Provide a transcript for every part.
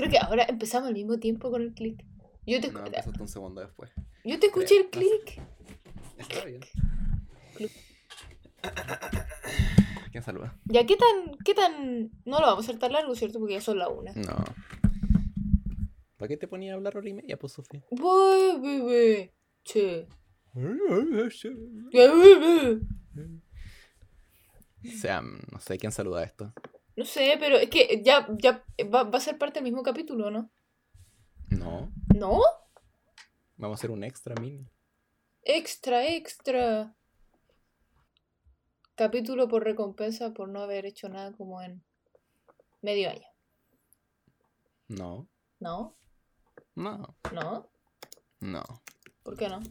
Creo que ahora empezamos al mismo tiempo con el click. Yo te, No, un segundo después. yo te escuché el Creo, sé. click. Está bien. ¿Quién saluda? Ya, ¿qué tan, qué tan... No lo vamos a hacer tan largo, ¿cierto? Porque ya son la una. No. ¿Para qué te ponía a hablar hora y media, pues, Sofía? Voy, bebé. Che. Sea, no sé quién saluda esto. No sé, pero es que ya, ya va, va a ser parte del mismo capítulo, ¿no? No. ¿No? Vamos a hacer un extra mini. Extra, extra. Capítulo por recompensa por no haber hecho nada como en medio año. No. ¿No? No. ¿No? No. ¿Por qué no?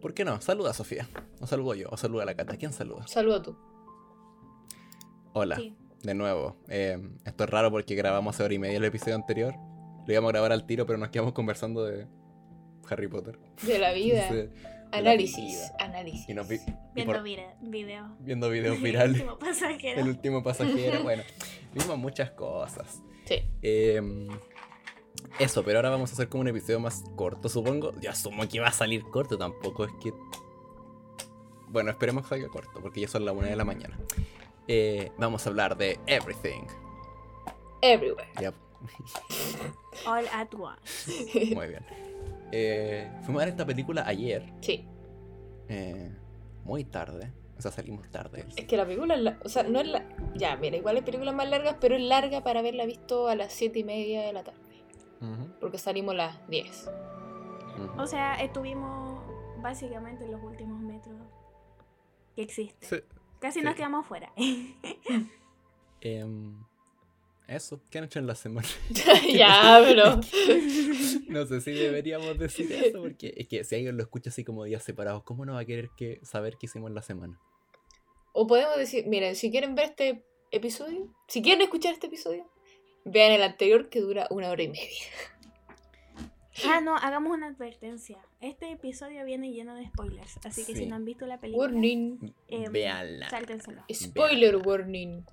¿Por qué no? Saluda a Sofía. O saludo yo. O saluda a la Cata. ¿Quién saluda? Saluda tú. Hola. Sí. De nuevo. Eh, esto es raro porque grabamos hace hora y media el episodio anterior. Lo íbamos a grabar al tiro, pero nos quedamos conversando de Harry Potter. De la vida. Entonces, la análisis. vida. Análisis. y nos vi- y Viendo por- vide- video. viendo videos virales. Último pasajero. El último pasajero. Bueno, vimos muchas cosas. Sí. Eh, eso, pero ahora vamos a hacer como un episodio más corto, supongo. Yo asumo que va a salir corto, tampoco es que. Bueno, esperemos que salga corto, porque ya son las una de la mañana. Eh, vamos a hablar de Everything. Everywhere. All at once. muy bien. Eh, fuimos a ver esta película ayer, Sí. eh, muy tarde. O sea, salimos tarde. Es que la película, la- o sea, no es la... Ya, mira, igual hay películas más largas, pero es larga para haberla visto a las 7 y media de la tarde. Porque salimos a las 10. ujú. O sea, estuvimos básicamente en los últimos metros que existen. Sí. Casi sí. nos quedamos fuera. Em, eso, ¿qué han hecho en la semana? ya, pero... No sé si deberíamos decir eso, porque es que si alguien lo escucha así como días separados, ¿cómo no va a querer que, saber qué hicimos en la semana? O podemos decir, miren, si quieren ver este episodio, si quieren escuchar este episodio, vean el anterior que dura una hora y media. Ah, no, hagamos una advertencia. Este episodio viene lleno de spoilers. Así que Sí. si no han visto la película, Warning. em, Véanla. sáltenselo. Spoiler warning.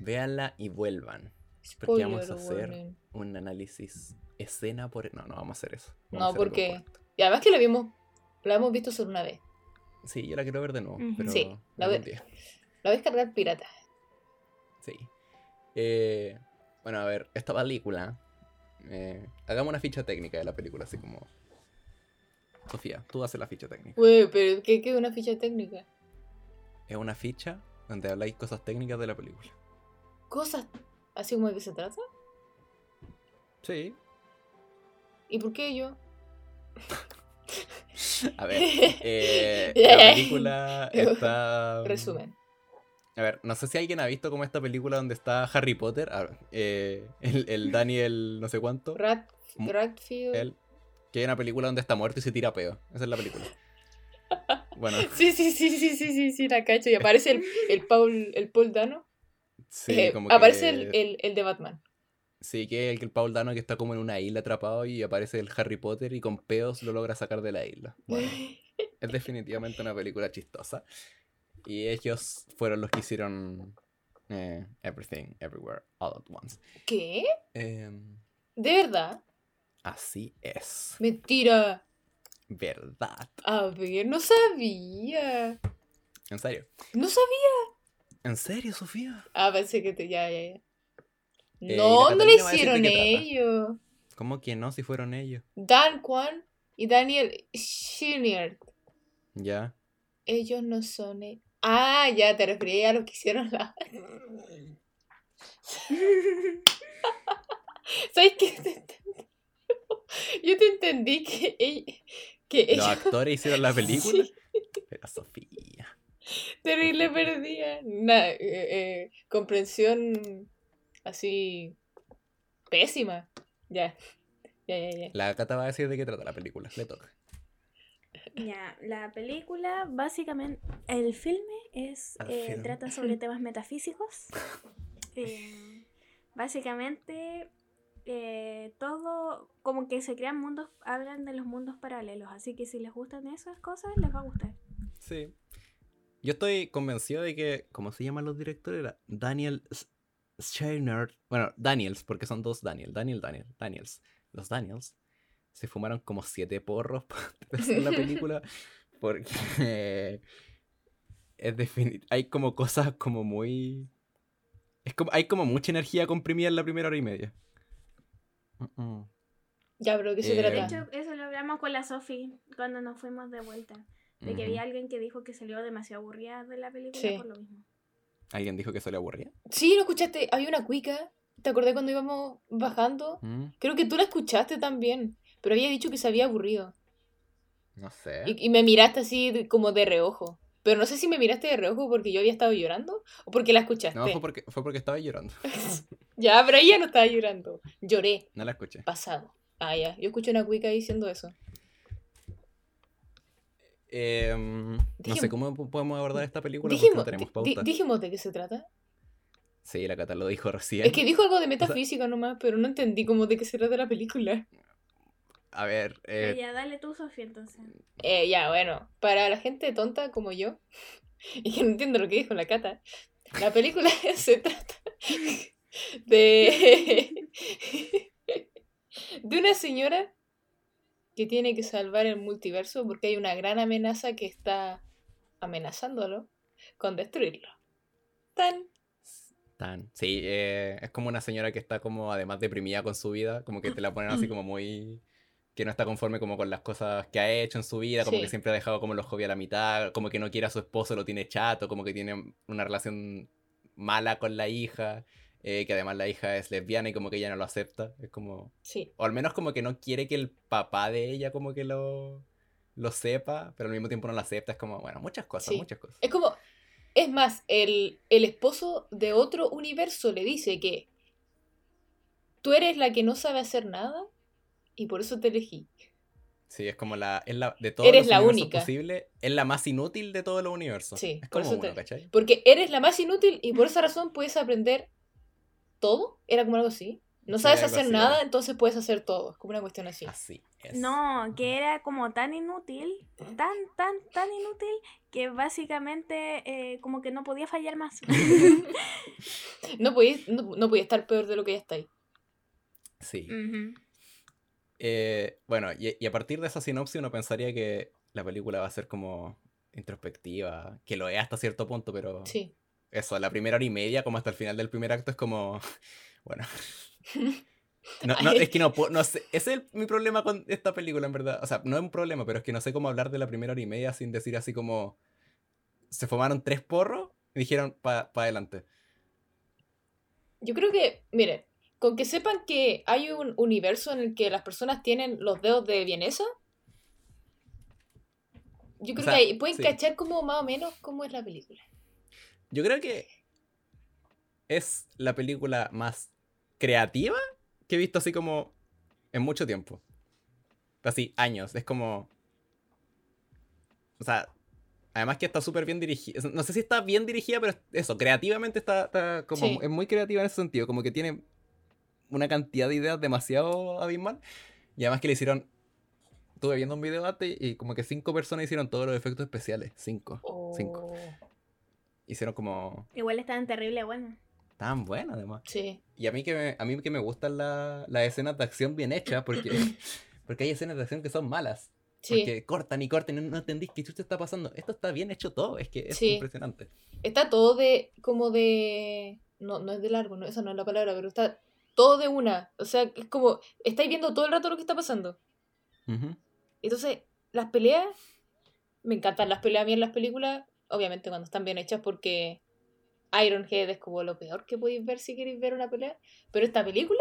Véanla y vuelvan. Porque vamos a Spoiler hacer warning. un análisis escena por... No, no vamos a hacer eso. Vamos No, a porque-. Y además que la vimos, la hemos visto solo una vez. Sí, yo la quiero ver de nuevo, Ujú. pero Sí, la día. La ves cargar pirata. Sí. Eh, bueno, a ver, esta película... eh, hagamos una ficha técnica de la película, así como... Sofía, tú haces la ficha técnica. Güey, pero ¿qué qué es una ficha técnica? Es una ficha donde habláis cosas técnicas de la película. Cosas así como de qué se trata. Sí. ¿Y por qué yo? A ver, eh, la película está... Resumen. A ver, no sé si alguien ha visto como esta película donde está Harry Potter, eh, el, el Daniel no sé cuánto, Rat, él, que hay una película donde está muerto y se tira peo. Esa es la película. Bueno, Sí, sí, sí, sí, sí, sí, sí, la cacho. Y aparece el, el Paul, el Paul Dano. sí, Eh, como aparece que... el, el, el de Batman. Sí, que el, el Paul Dano que está como en una isla atrapado y aparece el Harry Potter y con peos lo logra sacar de la isla. Bueno, es definitivamente una película chistosa. Y ellos fueron los que hicieron eh, Everything, Everywhere, All at Once. ¿Qué? Em, ¿De verdad? así es. Mentira. ¿Verdad? A ver, no sabía. ¿En serio? No sabía. ¿En serio, Sofía? Ah, pensé que te. Ya, ya, ya. Eh, no, no lo hicieron ellos. ¿Cómo que no si fueron ellos? Dan Kwan y Daniel Schinier. Ya. Ellos no son. e- Ah, ya te refería a lo que hicieron la. ¿Sabes qué? Te. Yo te entendí que, ell- que Los actores hicieron la película. Sí, Pero Sofía. terrible perdida. Una eh, eh, comprensión así. pésima. Ya. Ya, ya, ya. La Cata va a decir de qué trata la película. Le toca. Ya, la película, básicamente, el filme es El eh, trata sobre temas metafísicos. Eh, básicamente, eh, todo, como que se crean mundos, hablan de los mundos paralelos, así que si les gustan esas cosas, les va a gustar. Sí. Yo estoy convencido de que. ¿Cómo se llaman los directores? Era Daniel. S- Scheinert, bueno, Daniels, porque son dos Daniel, Daniel, Daniel, Daniels. Los Daniels se fumaron como siete porros para hacer la película porque es definit hay como cosas como muy es como hay como mucha energía comprimida en la primera hora y media. Ya, pero ¿de qué se Eh, De trata? hecho, eso lo hablamos con la Sofi cuando nos fuimos de vuelta. De que había alguien que dijo que salió demasiado aburrida de la película Sí. por lo mismo. ¿Alguien dijo que eso le aburría? Sí, lo escuchaste. Había una cuica. ¿Te acordás cuando íbamos bajando? Mm, Creo que tú la escuchaste también. Pero había dicho que se había aburrido. No sé. Y, y me miraste así como de reojo. Pero no sé si me miraste de reojo porque yo había estado llorando o porque la escuchaste. No, fue porque, fue porque estaba llorando. Ya, pero ella no estaba llorando. Lloré. No la escuché. Pasado. Ah, ya. Yo escuché una cuica diciendo eso. Em, no sé cómo po- podemos abordar esta película porque Dijimos, no tenemos pauta. dijimos de qué se trata. Sí, la Cata lo dijo recién. Es que dijo algo de metafísica nomás, pero no entendí cómo de qué se trata la película. A ver, eh, ya, dale tú, Sofía, entonces. Eh, ya, bueno, para la gente tonta como yo, y que no entiendo lo que dijo la Cata, la película se trata de, de una señora que tiene que salvar el multiverso porque hay una gran amenaza que está amenazándolo con destruirlo. Tan. tan. Sí, eh, es como una señora que está como además deprimida con su vida, como que te la ponen así como muy... que no está conforme como con las cosas que ha hecho en su vida, como Sí. que siempre ha dejado como los hobbies a la mitad, como que no quiere a su esposo, lo tiene chato, como que tiene una relación mala con la hija, eh, que además la hija es lesbiana y como que ella no lo acepta, es como... Sí. O al menos como que no quiere que el papá de ella como que lo, lo sepa, pero al mismo tiempo no lo acepta. Es como, bueno, muchas cosas, Sí. muchas cosas. Es como. Es más, el, el esposo de otro universo le dice que tú eres la que no sabe hacer nada y por eso te elegí. Sí, es como la, es la de todos Eres los la universos única. posibles, es la más inútil de todos los universos. Sí, es por como eso te- uno, ¿cachai? Porque eres la más inútil y por esa razón puedes aprender todo. Era como algo así. No sabes hacer así, nada, entonces puedes hacer todo. Es como una cuestión así. Así es. No, que era como tan inútil, tan, tan, tan inútil, que básicamente eh, como que no podía fallar más. No podías, no, no estar peor de lo que ya está ahí. Sí. Ujú. Eh, bueno, y, y a partir de esa sinopsis uno pensaría que la película va a ser como introspectiva, que lo es hasta cierto punto, pero Sí. eso, la primera hora y media, como hasta el final del primer acto, es como, bueno. No, no, Ay. es que no no sé, ese es el- mi problema con esta película, en verdad. O sea, no es un problema, pero es que no sé cómo hablar de la primera hora y media sin decir así como, se fumaron tres porros y dijeron para adelante. Yo creo que, miren, con que sepan que hay un universo en el que las personas tienen los dedos de vienesa, yo creo sea, que ahí pueden sí. cachar como más o menos cómo es la película. Yo creo que es la película más creativa que he visto así como en mucho tiempo. Así, años. Es como... O sea, además que está súper bien dirigida. No sé si está bien dirigida, pero eso, creativamente está, está como... Sí. Es muy creativa en ese sentido. Como que tiene una cantidad de ideas demasiado abismal. Y además que le hicieron... Estuve viendo un video antes y como que cinco personas hicieron todos los efectos especiales. Cinco. Cinco. Oh, Hicieron como... Igual estaban terrible bueno. Tan bueno además. Sí. Y a mí que me, a mí que me gustan la- las escenas de acción bien hechas, porque, porque hay escenas de acción que son malas. Sí. Porque cortan y cortan y no, no entendís qué chucha está pasando. Esto está bien hecho todo, es que es Sí. impresionante. Está todo de. como de. No, no es de largo, no, esa no es la palabra, pero está todo de una. O sea, es como. Estáis viendo todo el rato lo que está pasando. Ujú. Entonces, las peleas. Me encantan las peleas bien las películas. Obviamente cuando están bien hechas porque Ironhead es como lo peor que podéis ver si queréis ver una pelea. Pero esta película.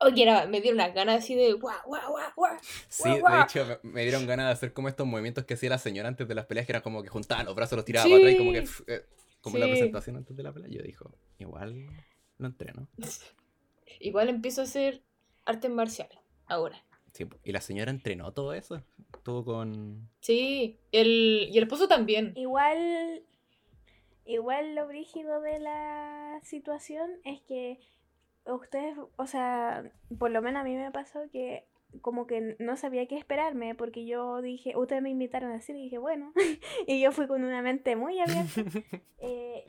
Oye, era- me dieron unas ganas así de. guau, guau, guau, guau. Sí, Guau, de hecho me, me dieron ganas de hacer como estos movimientos que hacía la señora antes de las peleas, que eran como que juntaba los brazos, los tiraba Sí. para atrás y como que... eh, como la Sí. presentación antes de la pelea. Yo dijo, igual lo entreno. Igual empiezo a hacer artes marciales. Ahora. Sí, y la señora entrenó todo eso. Estuvo con... Sí. El, y el esposo también. Igual, igual lo brígido de la situación es que ustedes, o sea, por lo menos a mí me pasó que como que no sabía qué esperarme porque yo dije, ustedes me invitaron a decir y dije, bueno, y yo fui con una mente muy abierta. eh,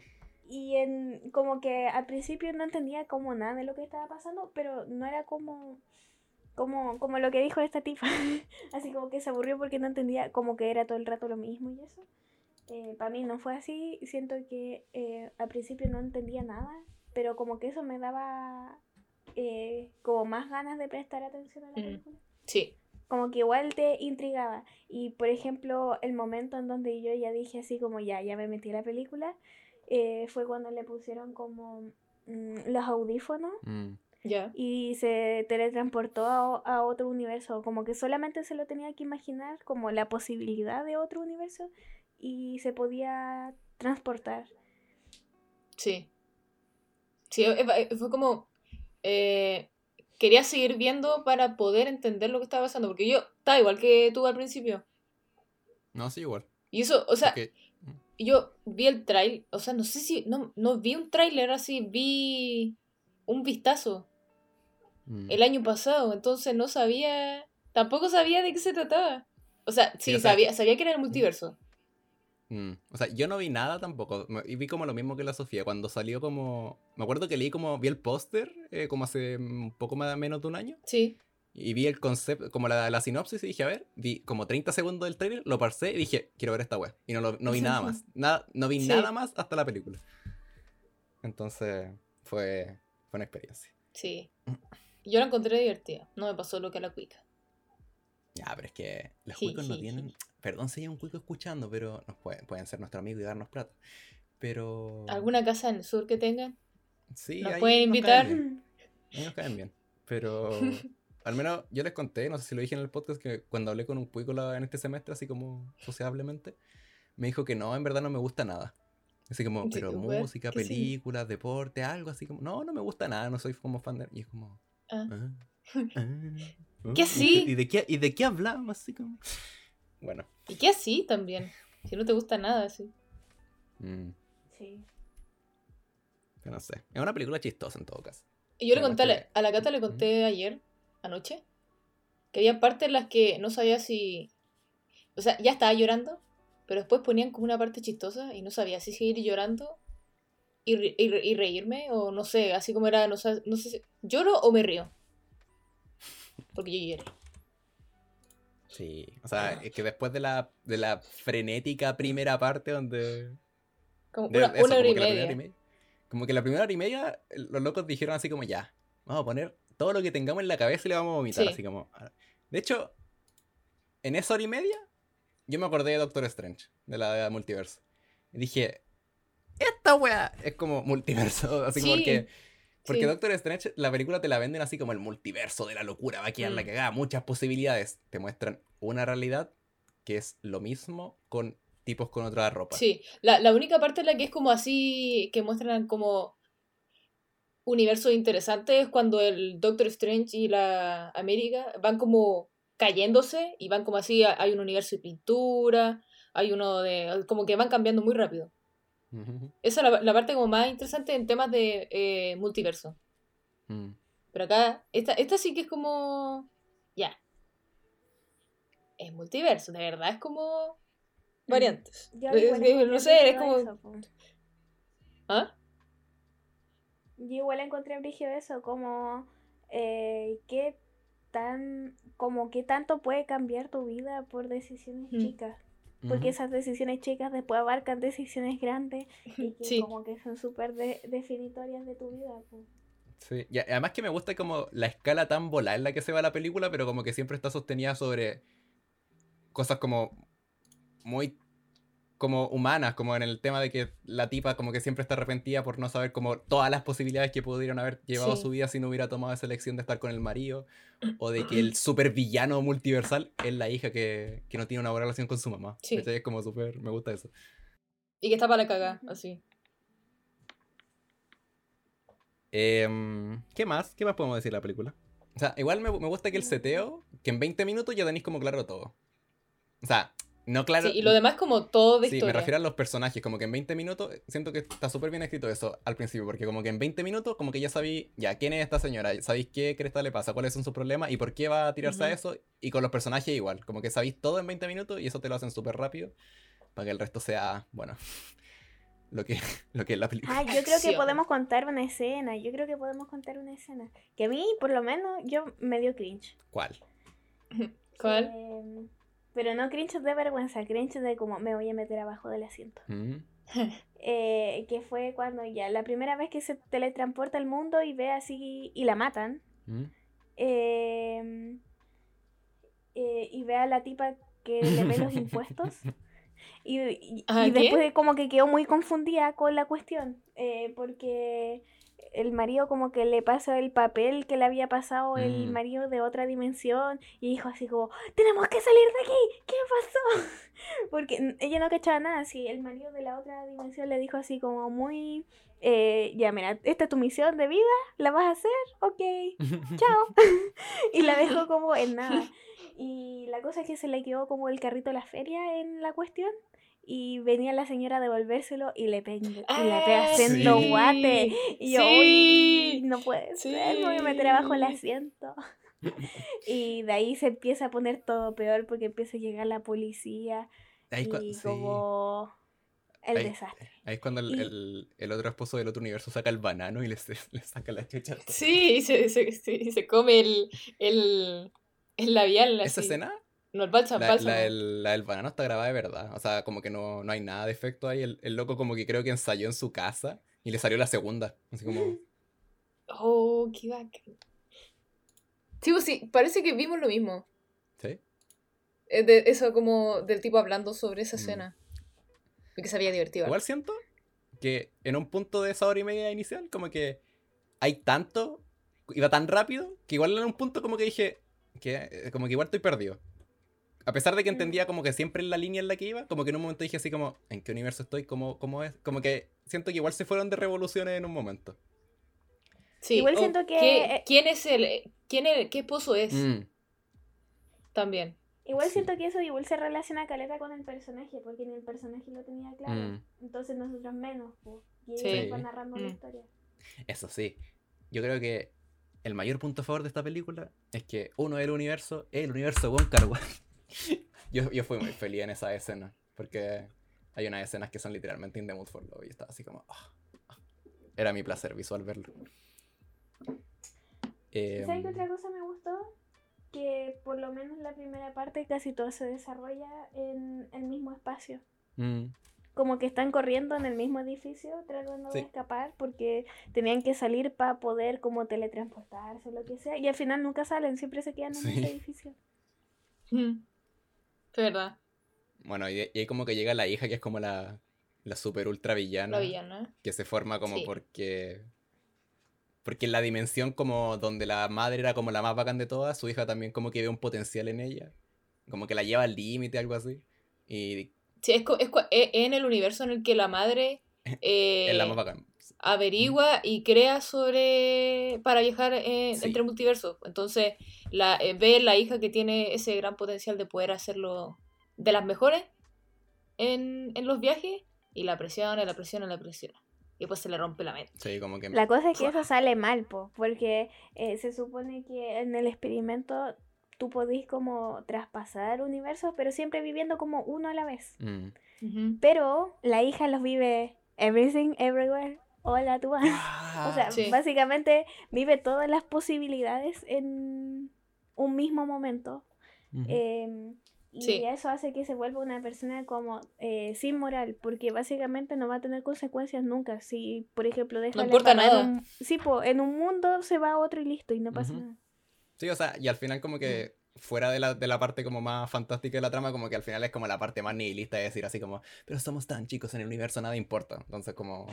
y en, como que al principio no entendía como nada de lo que estaba pasando, pero no era como, como, como lo que dijo esta tipa. así como que se aburrió porque no entendía como que era todo el rato lo mismo y eso. Eh, para mí no fue así, siento que eh, al principio no entendía nada, pero como que eso me daba eh, como más ganas de prestar atención a la Mm. película. Sí. Como que igual te intrigaba. Y por ejemplo, el momento en donde yo ya dije así como ya, ya me metí a la película, eh, fue cuando le pusieron como mm, los audífonos Mm. Y se teletransportó a, a otro universo. Como que solamente se lo tenía que imaginar como la posibilidad de otro universo y se podía transportar. Sí. Sí, eh, eh, fue como. eh, quería seguir viendo para poder entender lo que estaba pasando. Porque yo estaba igual que tú al principio. No, sí, igual. Y eso, o sea, yo vi el trailer. O sea, no sé si. No, no vi un tráiler así, vi un vistazo mm. el año pasado. Entonces no sabía. Tampoco sabía de qué se trataba. O sea, sí, Sí, o sea- sabía, sabía que era el multiverso. Mm, O sea, yo no vi nada tampoco. Y vi como lo mismo que la Sofía. Cuando salió como. Me acuerdo que leí como. Vi el póster eh, como hace un poco más menos de un año. Sí. Y vi el concepto, como la, la sinopsis y dije, a ver, vi como 30 segundos del trailer, lo parcé y dije, quiero ver esta web. Y no, lo- no vi nada más. Nada, no vi Sí. nada más hasta la película. Entonces, fue, fue una experiencia. Sí. Yo la encontré divertida. No me pasó lo que a la cuica. Ya, pero es que los Sí, cuicos no tienen. Perdón si hay un cuico escuchando, pero nos pueden, pueden ser nuestro amigo y darnos plata. Pero. ¿Alguna casa en el sur que tengan? Sí, ¿Nos ahí pueden caen invitar? bien, ahí nos caen bien. Pero. Al menos yo les conté, no sé si lo dije en el podcast, que cuando hablé con un cuico la- en este semestre, así como sociablemente, me dijo que no, en verdad no me gusta nada. Así como, Sí, pero música, que sí. películas, deporte, algo así como, no, no me gusta nada, no soy como fan de... Y es como... Ah. ah, ah, ¿Qué ah, sí? ¿Y de qué, ¿Y de qué hablamos? Así como... Bueno. ¿Y qué así también? Si no te gusta nada, así. mm, Sí. yo no sé. Es una película chistosa en todo caso. Y yo le conté a la, que- a la Cata, le conté ayer, anoche, que había partes en las que no sabía si... O sea, ya estaba llorando, pero después ponían como una parte chistosa y no sabía si seguir llorando y, re- y re- y reírme o no sé, así como era, no sé, no sé si... ¿Lloro o me río? Porque yo lloré. Sí. O sea, es que después de la, de la frenética primera parte donde... Como una, eso, una hora como y que la primera media. hora y media- Como que la primera hora y media, los locos dijeron así como, ya, vamos a poner todo lo que tengamos en la cabeza y le vamos a vomitar. Sí. Así como... De hecho, en esa hora y media, yo me acordé de Doctor Strange, de la de multiverso. Y dije, esta wea es como multiverso. Así como porque... Porque sí. Doctor Strange, la película te la venden así como el multiverso de la locura, va a quedar la Mm. cagada, muchas posibilidades. Te muestran una realidad que es lo mismo con tipos con otra ropa. Sí, la, la única parte en la que es como así, que muestran como universos interesantes es cuando el Doctor Strange y la América van como cayéndose y van como así, hay un universo de pintura, hay uno de... como que van cambiando muy rápido. Esa es la, la parte como más interesante en temas de eh, multiverso. Mm. Pero acá, esta, esta sí que es como... Ya. Es multiverso, de verdad, es como... Variantes. Yo Es igual que, encontré no sé, es como... eso. ¿Ah? Yo igual encontré brígido eso, como eh, qué tan, como qué tanto puede cambiar tu vida por decisiones Mm. chicas. Porque esas decisiones chicas después abarcan decisiones grandes y que Sí. como que son súper de- definitorias de tu vida. po. Sí, y además que me gusta como la escala tan volada en la que se va la película, pero como que siempre está sostenida sobre cosas como muy como humanas, como en el tema de que la tipa como que siempre está arrepentida por no saber como todas las posibilidades que pudieron haber llevado Sí. su vida si no hubiera tomado esa elección de estar con el marido, o de que el super villano multiversal es la hija que, que no tiene una buena relación con su mamá. Sí. Es como súper, me gusta eso. Y que está para la cagada, Ujú. así. Em, ¿Qué más? ¿Qué más podemos decir de la película? O sea, igual me, me gusta que el seteo, que en 20 minutos ya tenéis como claro todo. O sea, no claro. Sí, y lo demás como todo de Sí, me historia. refiero a los personajes, como que en 20 minutos, siento que está súper bien escrito eso al principio, porque como que en 20 minutos, como que ya sabéis, ya, ¿quién es esta señora? Sabéis qué cresta le pasa, cuáles son sus problemas y por qué va a tirarse a eso, y con los personajes igual, como que sabéis todo en 20 minutos y eso te lo hacen súper rápido, para que el resto sea, bueno, lo que, lo que es la película. Ah, yo creo que podemos contar una escena. Yo creo que podemos contar una escena. Que a mí, por lo menos, yo me dio cringe. ¿Cuál? ¿Cuál? Eh, pero no cringe de vergüenza, cringe de como me voy a meter abajo del asiento. Mm, Eh, que fue cuando ya la primera vez que se teletransporta al mundo y ve así y la matan. mm. eh, eh, y ve a la tipa que le ve los impuestos. Y, y- después como que quedó muy confundida con la cuestión. eh, porque el marido como que le pasa el papel que le había pasado el Mm. marido de otra dimensión. Y dijo así como, tenemos que salir de aquí. ¿Qué pasó? Porque ella no cachaba nada. Si el marido de la otra dimensión le dijo así como muy... eh, ya, mira, esta es tu misión de vida, ¿la vas a hacer? Ok, chao. y la dejó como en nada. Y la cosa es que se le quedó como el carrito de la feria en la cuestión. Y venía la señora a devolvérselo y le, pe- y le pega Ah, sendo sí. guate. Y yo, Sí. uy, no puede ser, me voy a meter abajo el Sí. asiento. y de ahí se empieza a poner todo peor porque empieza a llegar la policía Ahí y sí. como el Ahí- desastre. Ahí es cuando el, Y- el- el otro esposo del otro universo saca el banano y le, se- le saca la chucha. Sí, y se, se, se, se come el, el, el labial. ¿Esa así. escena? No, el bálsamo. La, bálsamo. la del, la del banano está grabada de verdad. O sea, como que no, no hay nada de efecto ahí. El, el loco como que creo que ensayó en su casa y le salió la segunda. Así como... Oh, qué bacán. Sí, pues sí, parece que vimos lo mismo. ¿Sí? Eh, de- eso como del tipo hablando sobre esa Mm. escena. Y que se había divertido. Igual siento que en un punto de esa hora y media inicial, como que hay tanto, iba tan rápido, que igual en un punto como que dije, que eh, como que igual estoy perdido. A pesar de que entendía como que siempre en la línea en la que iba, como que en un momento dije así como, ¿en qué universo estoy? ¿Cómo, cómo es? Como que siento que igual se fueron de revoluciones en un momento. Sí, Igual siento que- ¿qué- ¿Quién es el... ¿Quién es, ¿Qué esposo es? Mm, También. Igual Sí. siento que eso igual se relaciona caleta con el personaje, porque ni el personaje lo tenía claro. Mm. Entonces nosotros menos, pues. Y Sí. ellos van narrando la Mm. historia. Eso sí. Yo creo que el mayor punto a favor de esta película es que uno del universo es el universo de Wong Kar Wai. yo, yo fui muy feliz en esa escena. Porque hay unas escenas que son literalmente in the mood for love. Y estaba así como. ah. Era mi placer visual verlo. ¿Y ¿Sabes qué Em, otra cosa me gustó? Que por lo menos la primera parte casi todo se desarrolla en el mismo espacio. mm, Como que están corriendo en el mismo edificio tratando Sí. de escapar porque tenían que salir para poder como teletransportarse o lo que sea. Y al final nunca salen, siempre se quedan en Sí. ese edificio. Mm. Es verdad. bueno, y, y ahí como que llega la hija que es como la, la super ultra villana. La villana. que se forma como Sí. porque porque en la dimensión como donde la madre era como la más bacán de todas, su hija también como que ve un potencial en ella, como que la lleva al límite, algo así, y Sí, es, es, es en el universo en el que la madre eh, es la más bacán. Averigua y crea sobre para viajar eh, Sí. entre multiversos. Entonces, la, eh, ve la hija que tiene ese gran potencial de poder hacerlo de las mejores en, en los viajes y la presiona, la presiona, la presiona. Y después se le rompe la mente. Sí, como que La cosa es que eso sale mal, po, porque eh, se supone que en el experimento tú podís como traspasar universos, pero siempre viviendo como uno a la vez. Mm. Ujú. Pero la hija los vive everything, everywhere, all at once. O sea, Sí. básicamente vive todas las posibilidades en un mismo momento. Ujú. eh, y Sí. eso hace que se vuelva una persona como eh, sin moral, porque básicamente no va a tener consecuencias nunca. Si, por ejemplo, deja No importa en nada. un- sí, po, en un mundo se va a otro y listo, y no pasa Ujú. nada. Sí, o sea, y al final como que fuera de la, de la parte como más fantástica de la trama, como que al final es como la parte más nihilista de decir así como, pero somos tan chicos en el universo, nada importa. Entonces como,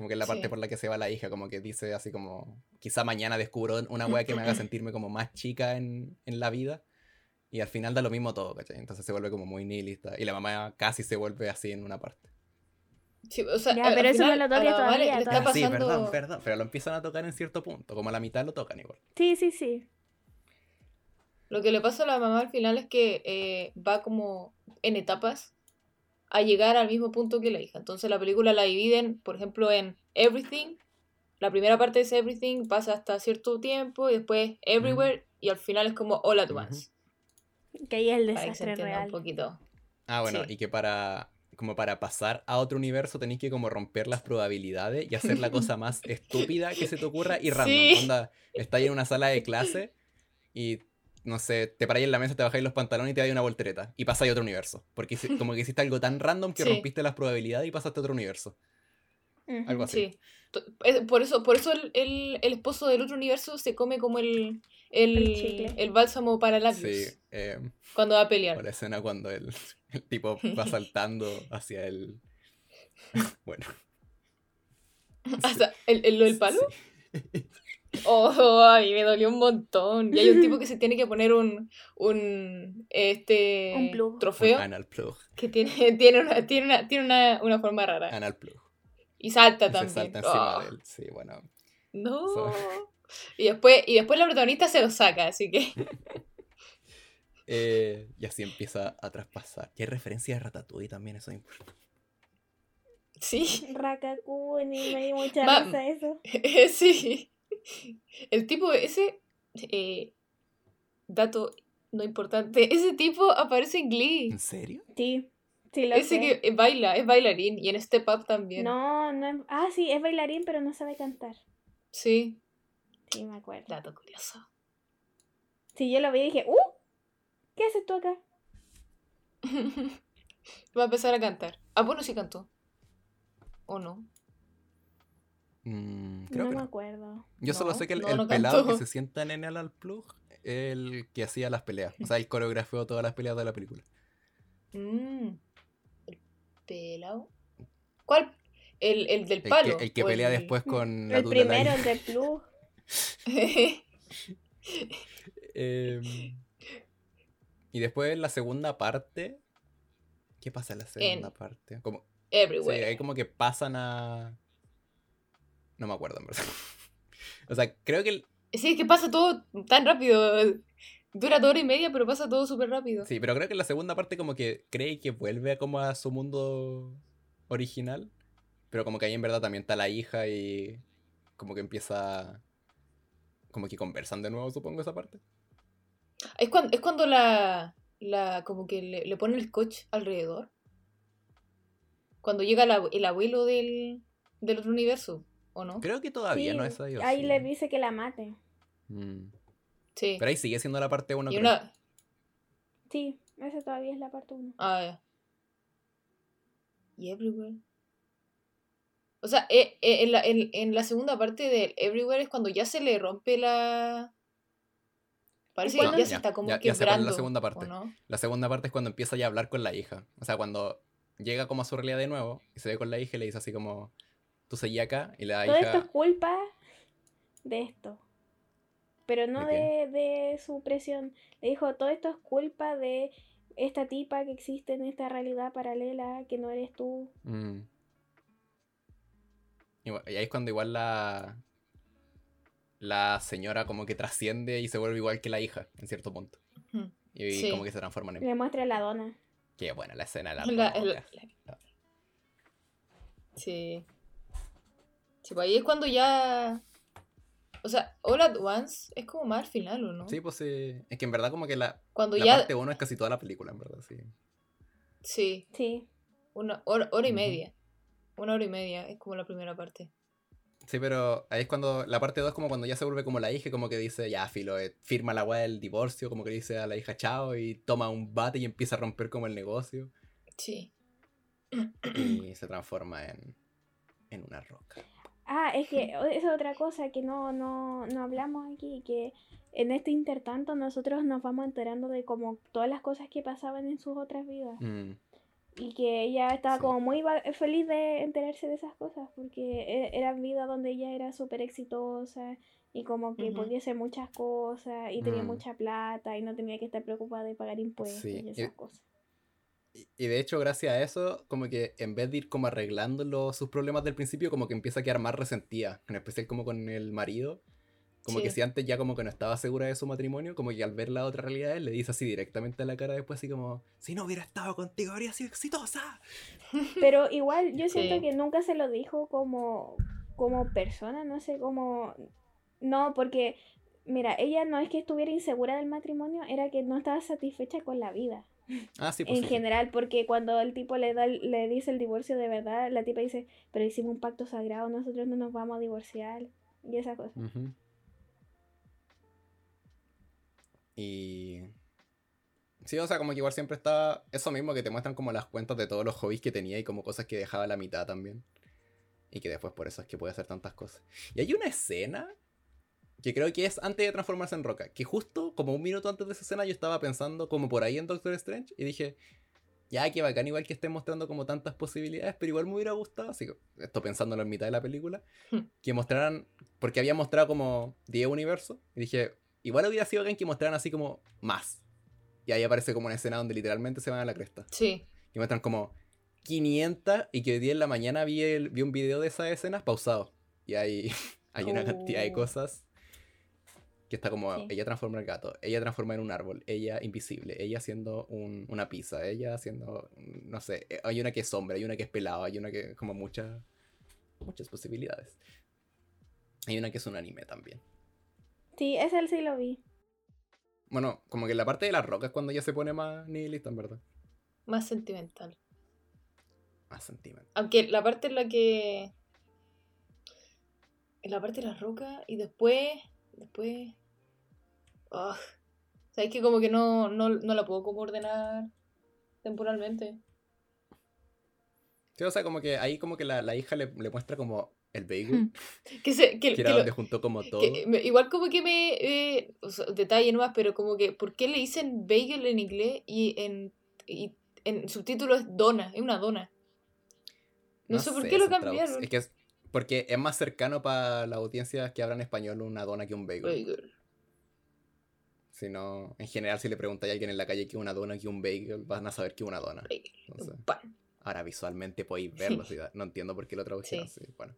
como que es la parte Sí. por la que se va la hija, como que dice así como, quizá mañana descubro una wea que me haga sentirme como más chica en, en la vida. Y al final da lo mismo todo, ¿cachai? Entonces se vuelve como muy nihilista. Y la mamá casi se vuelve así en una parte. Sí, o sea, Ya, pero eso final no lo toca le- todavía, le está todavía. Sí, pasando... perdón, perdón. Pero lo empiezan a tocar en cierto punto. Como a la mitad lo tocan igual. Sí, sí, sí. Lo que le pasa a la mamá al final es que eh, va como en etapas a llegar al mismo punto que la hija. Entonces la película la dividen, por ejemplo, en Everything. La primera parte es Everything, pasa hasta cierto tiempo, y después Everywhere, y al final es como All at. Once. Que ahí es el Para que se desastre entienda real. un poquito. Ah, bueno, Sí. y que para como para pasar a otro universo tenéis que como romper las probabilidades y hacer la cosa más estúpida que se te ocurra y random. Sí. Onda, estáis en una sala de clase y, no sé, te paráis en la mesa, te bajáis los pantalones y te dais una voltereta y pasáis a otro universo. Porque como que hiciste algo tan random que Sí. rompiste las probabilidades y pasaste a otro universo. Algo así. Sí. Por eso, por eso el, el- el esposo del otro universo se come como el, el, El bálsamo para labios Sí, eh, cuando va a pelear. por la escena cuando el, el tipo va saltando hacia el... Bueno. Hasta el, el, lo del palo. Sí. Oh, a mí me dolió un montón. Y hay un tipo que se tiene que poner un, un, este, Un plug. trofeo Un anal plug. que tiene, tiene, una, tiene, una, tiene una, una forma rara. Anal plug. Y salta Y se también. salta encima Oh, de él. Sí, bueno. No. So- Y después, y después la protagonista se lo saca, así que. Eh, y así empieza a traspasar. Y hay referencia de Ratatouille también, eso es importante. Sí. Rakakuni, me dio mucha risa eso. sí. El tipo ese. eh, dato no importante. Ese tipo aparece en Glee. ¿En serio? Sí, sí lo Ese sé. que baila, es bailarín. Y en Step Up también. No, no es... Ah, sí, es bailarín, pero no sabe cantar. Sí. Sí, me acuerdo. Dato curioso. Sí, yo lo vi y dije, ¡Uh! ¿Qué haces tú acá? Va a empezar a cantar. Ah, bueno, sí cantó. ¿O no? Mm, creo no que me no. acuerdo. Yo solo sé que el, el pelado cantó. que se sienta en el anal plug es el que hacía las peleas. O sea, él coreografió todas las peleas de la película. Mm. El pelado. ¿Cuál? El, el del El palo. que, el que o pelea el- después con la El primero, Line. el de Plug. Em, y después en la segunda parte. ¿Qué pasa en la segunda parte? Como, sí, Everywhere. ahí como que pasan a. No me acuerdo, en verdad. o sea, creo que. el- Sí, es que pasa todo tan rápido. Dura dos horas y media, pero pasa todo súper rápido. Sí, pero creo que en la segunda parte como que cree que vuelve a como a su mundo original. Pero como que ahí en verdad también está la hija y como que empieza... Como que conversan de nuevo, supongo, esa parte. Es cuando, es cuando la, la como que le, le ponen el scotch alrededor. Cuando llega la- el abuelo del, del otro universo, ¿o no? Creo que todavía Sí, no es ahí. ¿o ahí sí? le dice que la mate. Mm. Sí. Pero ahí sigue siendo la parte 1, y creo. una... Sí, esa todavía es la parte 1. Ah, ya. Y Everywhere. O sea, eh, eh, en, la, en, en la segunda parte del Everywhere es cuando ya se le rompe la... Parece que cuando- ya se está como ya- es la quebrando. segunda parte. La segunda parte es cuando empieza ya a hablar con la hija. O sea, cuando llega como a su realidad de nuevo y se ve con la hija y le dice así como... Acá y la Todo hija... esto es culpa de esto. Pero no ¿De de, de su presión. Le dijo, todo esto es culpa de esta tipa que existe en esta realidad paralela, que no eres tú. Mm. Y, ahí es cuando igual la. La señora como que trasciende y se vuelve igual que la hija, en cierto punto. Y Sí. como que se transforman en. Le muestra la dona. Qué buena la escena de la, La- la- Sí. Sí, pues ahí es cuando ya... O sea, All at Once es como más al final, ¿o no? Sí, pues sí. Es que en verdad como que la, Cuando la ya... parte 1 es casi toda la película, en verdad, sí. Sí, Sí. una hora, hora y media. Una hora y media, es como la primera parte. Sí, pero ahí es cuando. La parte 2 es como cuando ya se vuelve como la hija, como que dice, ya, filo, eh, firma la weá del divorcio, como que dice a la hija chao y toma un bate y empieza a romper como el negocio. Sí. Y se transforma en. en una roca. Ah, es que es otra cosa que no, no, no hablamos aquí, que en este intertanto nosotros nos vamos enterando de como todas las cosas que pasaban en sus otras vidas. Mm. Y que ella estaba Sí. como muy feliz de enterarse de esas cosas, porque e- eran vidas donde ella era súper exitosa y como que Ujú. podía hacer muchas cosas y tenía Mm. mucha plata y no tenía que estar preocupada de pagar impuestos Sí, y y- esas cosas. Y- Y de hecho, gracias a eso, como que en vez de ir como arreglando los- sus problemas del principio, como que empieza a quedar más resentida, en especial como con el marido. Como que si antes ya como que no estaba segura de su matrimonio, como que al ver la otra realidad, él le dice así directamente a la cara después así como, si no hubiera estado contigo, habría sido exitosa. Pero igual yo siento Sí. que nunca se lo dijo como, como persona, no sé, como... No, porque, mira, ella no es que estuviera insegura del matrimonio, era que no estaba satisfecha con la vida. Ah, sí, pues en sí, sí. general, porque cuando el tipo le da le dice el divorcio de verdad, la tipa dice, pero hicimos un pacto sagrado, nosotros no nos vamos a divorciar. Y esa cosa. Y. Sí, o sea, como que igual siempre está eso mismo que te muestran como las cuentas de todos los hobbies que tenía y como cosas que dejaba a la mitad también. Y que después por eso es que puede hacer tantas cosas. Y hay una escena que creo que es antes de transformarse en roca. Que justo como un minuto antes de esa escena yo estaba pensando como por ahí en Doctor Strange y dije, ya, que bacán igual que estén mostrando como tantas posibilidades, pero igual me hubiera gustado, así que esto pensándolo en mitad de la película, Hmm. que mostraran, porque había mostrado como 10 universos, y dije, igual hubiera sido bacán que mostraran así como más. Y ahí aparece como una escena donde literalmente se van a la cresta. Sí. Y muestran como 500 y que hoy día en la mañana vi, el- vi un video de esas escenas pausado. Y hay, hay una cantidad de Oh. cosas que está como Sí. ella transforma el gato, ella transforma en un árbol, ella invisible, ella haciendo un- una pizza, ella haciendo, no sé, eh, hay una que es sombra, hay una que es pelado, hay una que como muchas muchas posibilidades. Hay una que es un anime también. Sí, ese sí lo vi. Bueno, como que la parte de las rocas cuando ya se pone más nihilista, en verdad. Más sentimental. Más sentimental. Aunque la parte en la que. En la parte de la roca y después. Después. Ah, Sabes que como que no, no, no la puedo como ordenar temporalmente. Sí, o sea, como que ahí como que la, la hija le, le muestra como el bagel. Que, se, que, que que era lo- donde juntó como todo. me- igual como que me. eh, o sea, detalle nomás, pero como que. ¿Por qué le dicen bagel en inglés y en. Y en subtítulo es dona? Es una dona. No, sé por qué lo cambiaron. Es que es porque es más cercano para la audiencia que hablan español una dona que un bagel. Bagel. Si no, en general, si le preguntáis a alguien en la calle que es una dona que un bagel, van a saber que es una dona. Bagel. Entonces, Un pan. ahora visualmente podéis verlo. no entiendo por qué lo tradujeron Sí. así. Bueno.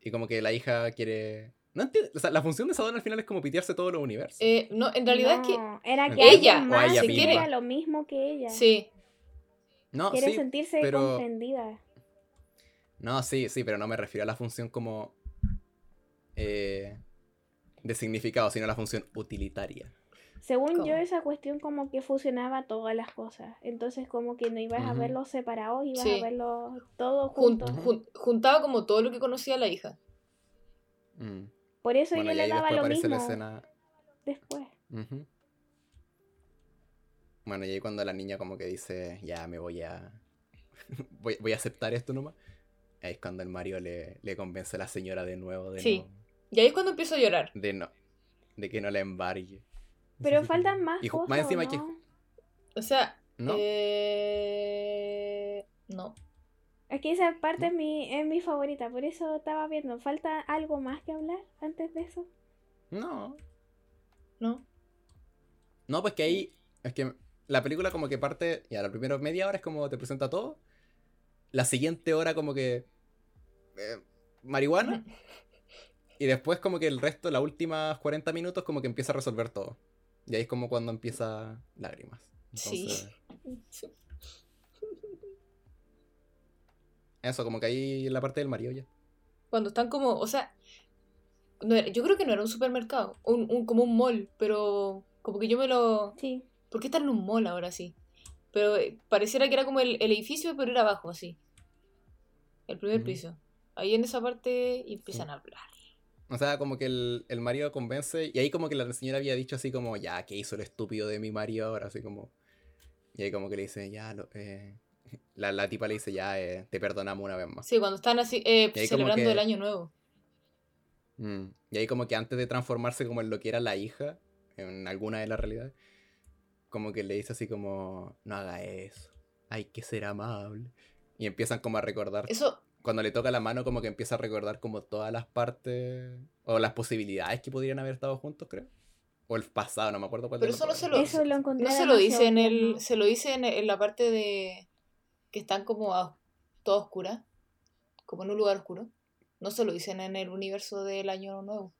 Y como que la hija quiere. No entiendo. O sea, la función de esa dona al final es como pitearse todos los universos. Eh, no, en realidad es que. No, era que Ella, alguien o más ella sintiera misma. lo mismo que ella. Sí. no, Quiere sí. sentirse pero- comprendida. No, sí, sí, pero no me refiero a la función como. eh, de significado, sino la función utilitaria. Según yo, esa cuestión como que fusionaba todas las cosas. Entonces como que no ibas a verlos separados, ibas Sí. a verlos todos Jun- juntos. jun- juntaba como todo lo que conocía la hija. Mm. Por eso Bueno, yo le daba después lo aparece mismo la escena. después. Bueno, y ahí cuando la niña como que dice, ya me voy a... voy, voy a aceptar esto nomás. Ahí es cuando el Mario le, le convence a la señora de nuevo de Sí. no... Y ahí es cuando empiezo a llorar. De no. De que no la embargue. Pero faltan más y cosas, más encima ¿no? que... O sea, ¿No? eh... no. Es que esa parte ¿No? es, mi, es mi favorita, por eso estaba viendo. ¿Falta algo más que hablar antes de eso? No. No. No, pues que ahí... Es que la película como que parte... Ya, la primera media hora es como te presenta todo. La siguiente hora como que... eh, marihuana. Y después como que el resto, las últimas 40 minutos, como que empieza a resolver todo. Y ahí es como cuando empieza lágrimas. Sí. Eso, como que ahí en la parte del Mario ya. Cuando están como, o sea, no era- yo creo que no era un supermercado, un, un- como un mall, pero como que yo me lo... Sí. ¿Por qué están en un mall ahora sí? Pero eh, pareciera que era como el, el edificio, pero era abajo, así. El primer piso. Ahí en esa parte empiezan a hablar. O sea, como que el, el Mario convence. Y ahí como que la señora había dicho así como, ya, ¿qué hizo el estúpido de mi Mario ahora? Así como. Y ahí como que le dice, ya, lo, eh, la, la tipa le dice, ya, eh, te perdonamos una vez más. Sí, cuando están así, eh, celebrando que- el año nuevo. Mm. Y ahí como que antes de transformarse como en lo que era la hija, en alguna de las realidades, como que le dice así como, no haga eso, hay que ser amable. Y empiezan como a recordar, Eso, cuando le toca la mano como que empieza a recordar como todas las partes o las posibilidades que podrían haber estado juntos, creo. O el pasado, no me acuerdo cuál Pero los eso no dos se lo- Eso lo encontré no se lo dice en el, se lo dice en, en la parte de que están como a, todo oscura, como en un lugar oscuro. No se lo dicen en el universo del año nuevo.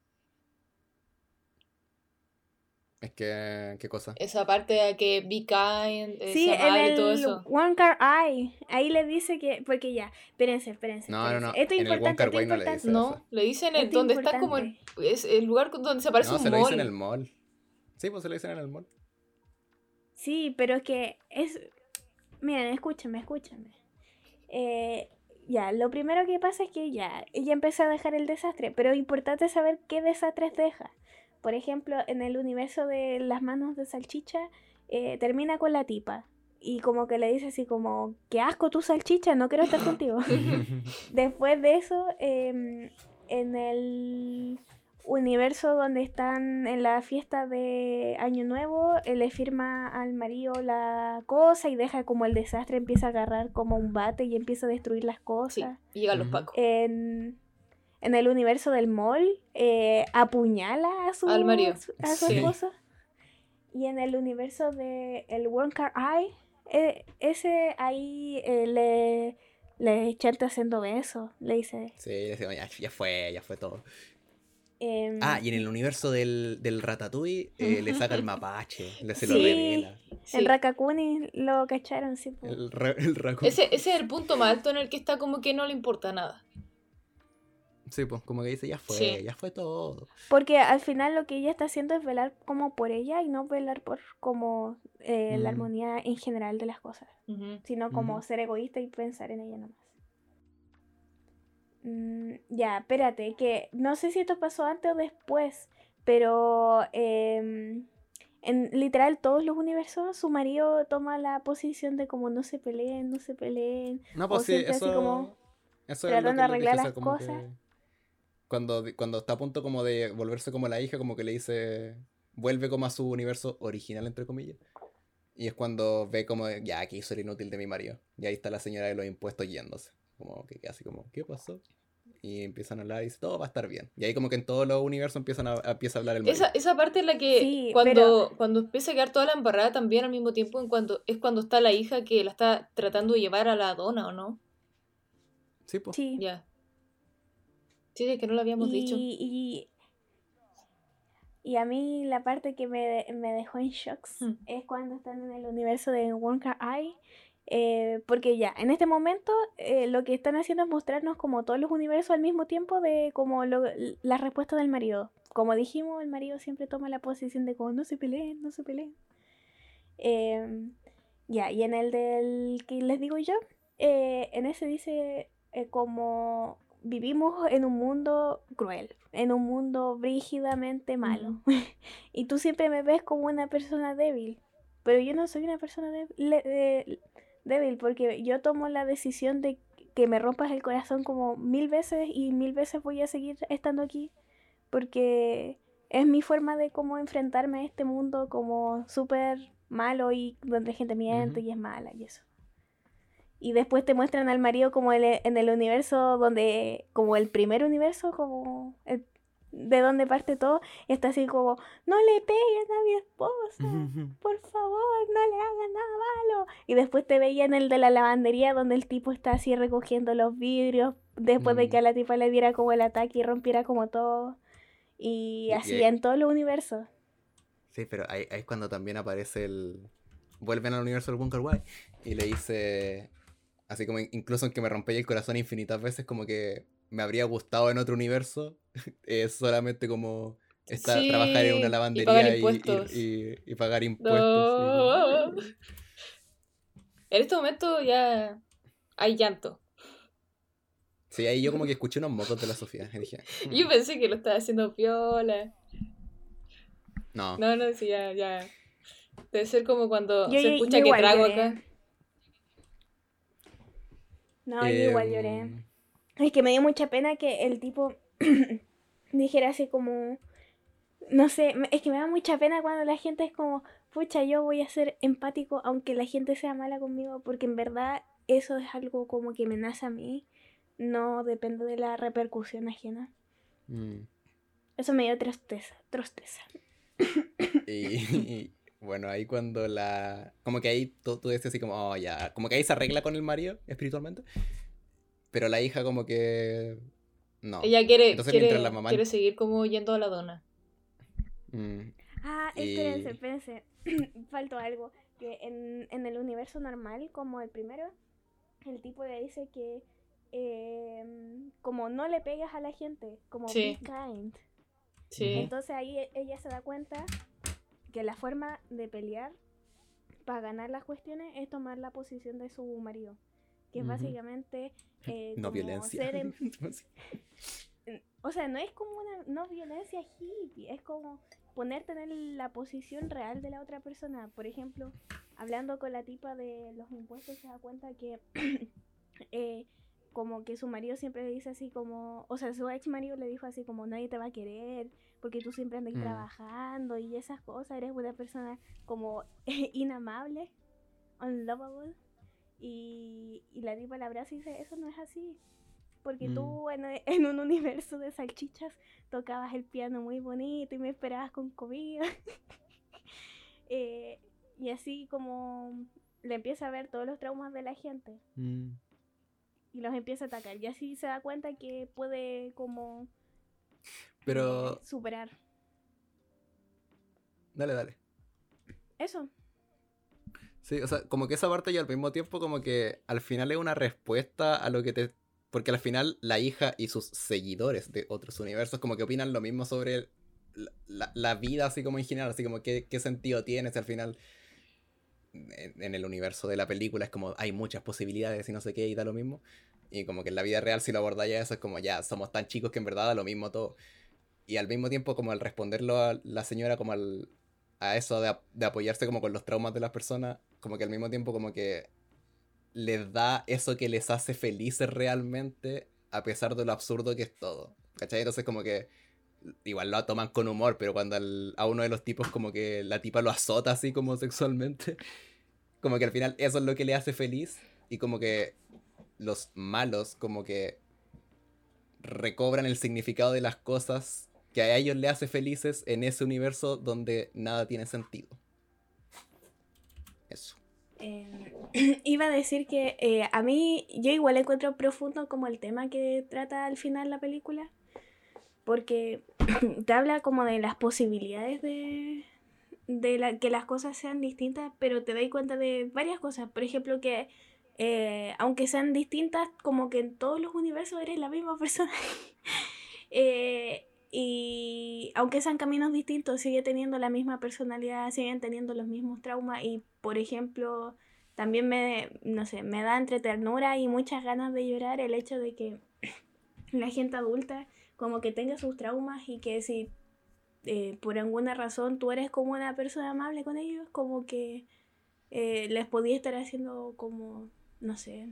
Es que, ¿qué cosa? Esa parte de que be kind, eh, Sí, en amable y el todo eso. One Car Eye. Ahí le dice que. Porque ya, espérense, espérense. No, no, espérense. no, Esto es en el One importante, Car esto Way no le importante. dice. No, le dicen el, Esto es donde está como en, importante. es el lugar donde se parece No, un se lo mall. dicen en el mall. Sí, pues se lo dicen en el mall. Sí, pero es que es... Miren, escúchenme, escúchenme. Eh, ya, lo primero que pasa es que ya, ella empezó a dejar el desastre, pero es importante saber qué desastres deja. Por ejemplo, en el universo de las manos de salchicha, eh, termina con la tipa. Y como que le dice así como, qué asco tu salchicha, no quiero estar contigo. Después de eso, em, en el universo donde están en la fiesta de Año Nuevo, él le firma al marido la cosa y deja como el desastre, empieza a agarrar como un bate y empieza a destruir las Sí, cosas. y llegan los pacos. En, en el universo del mall, eh, apuñala a su, Al marido. a su Sí. esposa. Y en el universo de el One Car Eye, eh, ese ahí eh, le, le chanta haciendo besos, le dice. Sí, ya, ya fue, ya fue todo. em, Ah, y en el universo del, del Ratatouille eh, le saca el mapache, le se lo Sí. revela. Sí. En Rakakuni lo cacharon, sí. El, ra- el. Ese, ese es el punto más alto en el que está como que no le importa nada. Sí, pues como que dice, ya fue, Sí. ya fue todo. Porque al final lo que ella está haciendo es velar como por ella y no velar por como eh, la Mm. armonía en general de las cosas. Sino como ser egoísta y pensar en ella nomás. Mm, ya, espérate, que no sé si esto pasó antes o después, pero em, en literal todos los universos su marido toma la posición de como no se peleen, no se peleen. No, O pues sí, siempre así eso, como eso es lo tratando que de arreglar o las cosas. que Cuando, cuando está a punto como de volverse como la hija, como que le dice, vuelve como a su universo original, entre comillas. Y es cuando ve como, ya, aquí soy el inútil de mi marido. Y ahí está la señora de los impuestos yéndose. Como que así como, ¿qué pasó? Y empiezan a hablar y dice, todo va a estar bien. Y ahí como que en todos los universos empiezan a, empieza a hablar el marido. Esa, esa parte es la que Sí, cuando, cuando empieza a quedar toda la embarrada también al mismo tiempo en cuando, es cuando está la hija que la está tratando de llevar a la dona, ¿o no? Sí, pues. Sí. Ya. Sí, es que no lo habíamos y, dicho. y, y a mí la parte que me, me dejó en shocks Hmm. es cuando están en el universo de Wonka Eye. eh, porque ya, en este momento eh, lo que están haciendo es mostrarnos como todos los universos al mismo tiempo de como lo, la respuesta del marido. Como dijimos, el marido siempre toma la posición de como no se peleen, no se peleen. Em, ya, y en el del que les digo yo, eh, en ese dice como vivimos en un mundo cruel, en un mundo brígidamente malo. y tú siempre me ves como una persona débil, pero yo no soy una persona dé- le- eh, débil porque yo tomo la decisión de que me rompas el corazón como mil veces y mil veces voy a seguir estando aquí porque es mi forma de cómo enfrentarme a este mundo como súper malo y donde gente miente y es mala y eso. Y después te muestran al marido como el- en el universo donde, como el primer universo, como el- de donde parte todo, y está así como, no le peguen a mi esposa, por favor, no le hagan nada malo. Y después te veía en el de la lavandería donde el tipo está así recogiendo los vidrios, después de Mm. que a la tipa le diera como el ataque y rompiera como todo. Y así y- en todos los universos. Sí, pero ahí, ahí es cuando también aparece el... Vuelven al universo del Bunker White y le dice... Así como incluso aunque me rompéis el corazón infinitas veces, como que me habría gustado en otro universo. Es solamente como estar, Sí, trabajar en una lavandería pagar y, y- impuestos. y- y pagar impuestos. No. y- En este momento ya hay llanto. Sí, ahí yo como que escuché unos mocos de la Sofía. Y dije, "Mm, Yo pensé que lo estaba haciendo piola. no. No, no, sí, ya, ya. Debe ser como cuando Yo- se escucha yo que igual trago acá. No, yo igual Em, lloré. Es que me dio mucha pena que el tipo dijera así como, no sé, es que me da mucha pena cuando la gente es como, pucha, yo voy a ser empático aunque la gente sea mala conmigo, porque en verdad eso es algo como que me nace a mí, no depende de la repercusión ajena. mm. Eso me dio tristeza, tristeza. Y, bueno, ahí cuando la... Como que ahí tú, tú decías así como, oh, ya. Como que ahí se arregla con el marido espiritualmente. Pero la hija como que... No. Ella quiere, Entonces, quiere, mientras la mamá- quiere seguir como yendo a la dona. Mm, Ah, Y- espérense, espérense. Faltó algo. Que en, en el universo normal, como el primero, el tipo le dice que em, como no le pegas a la gente, como Sí. be kind. Sí. Entonces ahí e- ella se da cuenta que la forma de pelear para ganar las cuestiones es tomar la posición de su marido. Que es básicamente eh, No violencia. ser o sea, no es como una no violencia hippie, es como ponerte en la posición real de la otra persona. Por ejemplo, hablando con la tipa de los impuestos, se da cuenta que eh, como que su marido siempre le dice así como, o sea, su ex marido le dijo así como nadie te va a querer porque tú siempre andas Mm. trabajando y esas cosas, eres una persona como inamable, unlovable. Y, y la tipa la abraza y dice, eso no es así. Porque Mm. tú en, en un universo de salchichas tocabas el piano muy bonito y me esperabas con comida. Eh, y así como le empieza a ver todos los traumas de la gente Mm. y los empieza a atacar. Y así se da cuenta que puede como Pero, superar. dale, dale. Eso. Sí, o sea, como que esa parte y al mismo tiempo como que al final es una respuesta a lo que te... Porque al final la hija y sus seguidores de otros universos como que opinan lo mismo sobre la, la- la vida así como en general, así como qué, qué sentido tiene si al final en, en el universo de la película es como hay muchas posibilidades y no sé qué y da lo mismo. Y como que en la vida real si lo abordáis eso es como ya somos tan chicos que en verdad da lo mismo todo. Y al mismo tiempo como al responderlo a la señora como al, a eso de, de apoyarse como con los traumas de las personas, como que al mismo tiempo como que les da eso que les hace felices realmente, a pesar de lo absurdo que es todo. ¿Cachai? Entonces como que igual lo toman con humor, pero cuando al- a uno de los tipos como que la tipa lo azota así como sexualmente, como que al final eso es lo que le hace feliz y como que los malos como que recobran el significado de las cosas que a ellos le hace felices en ese universo donde nada tiene sentido. Eso. Eh, iba a decir que eh, a mí yo igual encuentro profundo como el tema que trata al final la película, porque te habla como de las posibilidades de, de la, que las cosas sean distintas, pero te das cuenta de varias cosas. Por ejemplo, que eh, aunque sean distintas, como que en todos los universos eres la misma persona. Eh, y aunque sean caminos distintos, sigue teniendo la misma personalidad, siguen teniendo los mismos traumas. Y por ejemplo, también me, no sé, me da entre ternura y muchas ganas de llorar el hecho de que la gente adulta como que tenga sus traumas y que si eh, por alguna razón tú eres como una persona amable con ellos, como que eh, les podía estar haciendo como, no sé,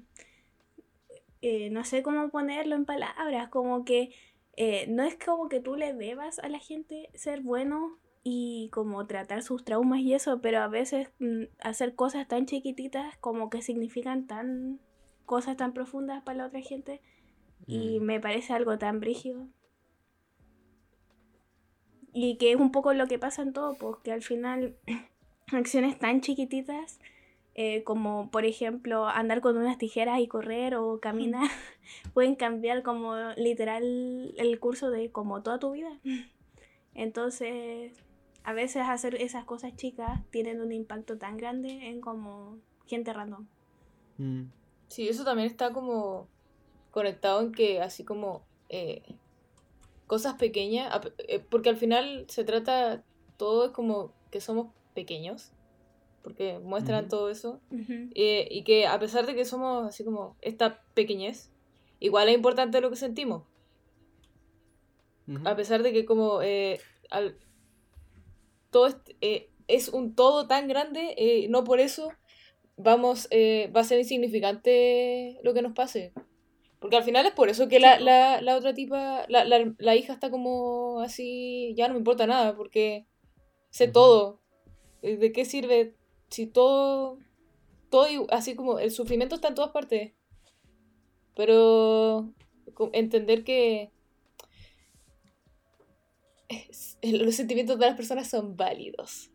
eh, no sé cómo ponerlo en palabras, como que eh, no es como que tú le debas a la gente ser bueno y como tratar sus traumas y eso, pero a veces mm, hacer cosas tan chiquititas como que significan tan cosas tan profundas para la otra gente y Mm. me parece algo tan brígido. Y que es un poco lo que pasa en todo, porque al final acciones tan chiquititas eh, como por ejemplo andar con unas tijeras y correr o caminar pueden cambiar como literal el curso de como toda tu vida. Entonces, a veces hacer esas cosas chicas tienen un impacto tan grande en como gente random. Mm. Sí, eso también está como conectado en que así como eh, cosas pequeñas, eh, porque al final se trata, todo es como que somos pequeños, porque muestran todo eso, eh, y que a pesar de que somos así como esta pequeñez, igual es importante lo que sentimos, a pesar de que como eh, al- todo est- eh, es un todo tan grande, eh, no por eso vamos eh, va a ser insignificante lo que nos pase. Porque al final es por eso que la, la, la otra tipa, la, la, la hija está como así, ya no me importa nada, porque sé todo. ¿De qué sirve si todo, todo, así como el sufrimiento está en todas partes? Pero entender que es- los sentimientos de las personas son válidos.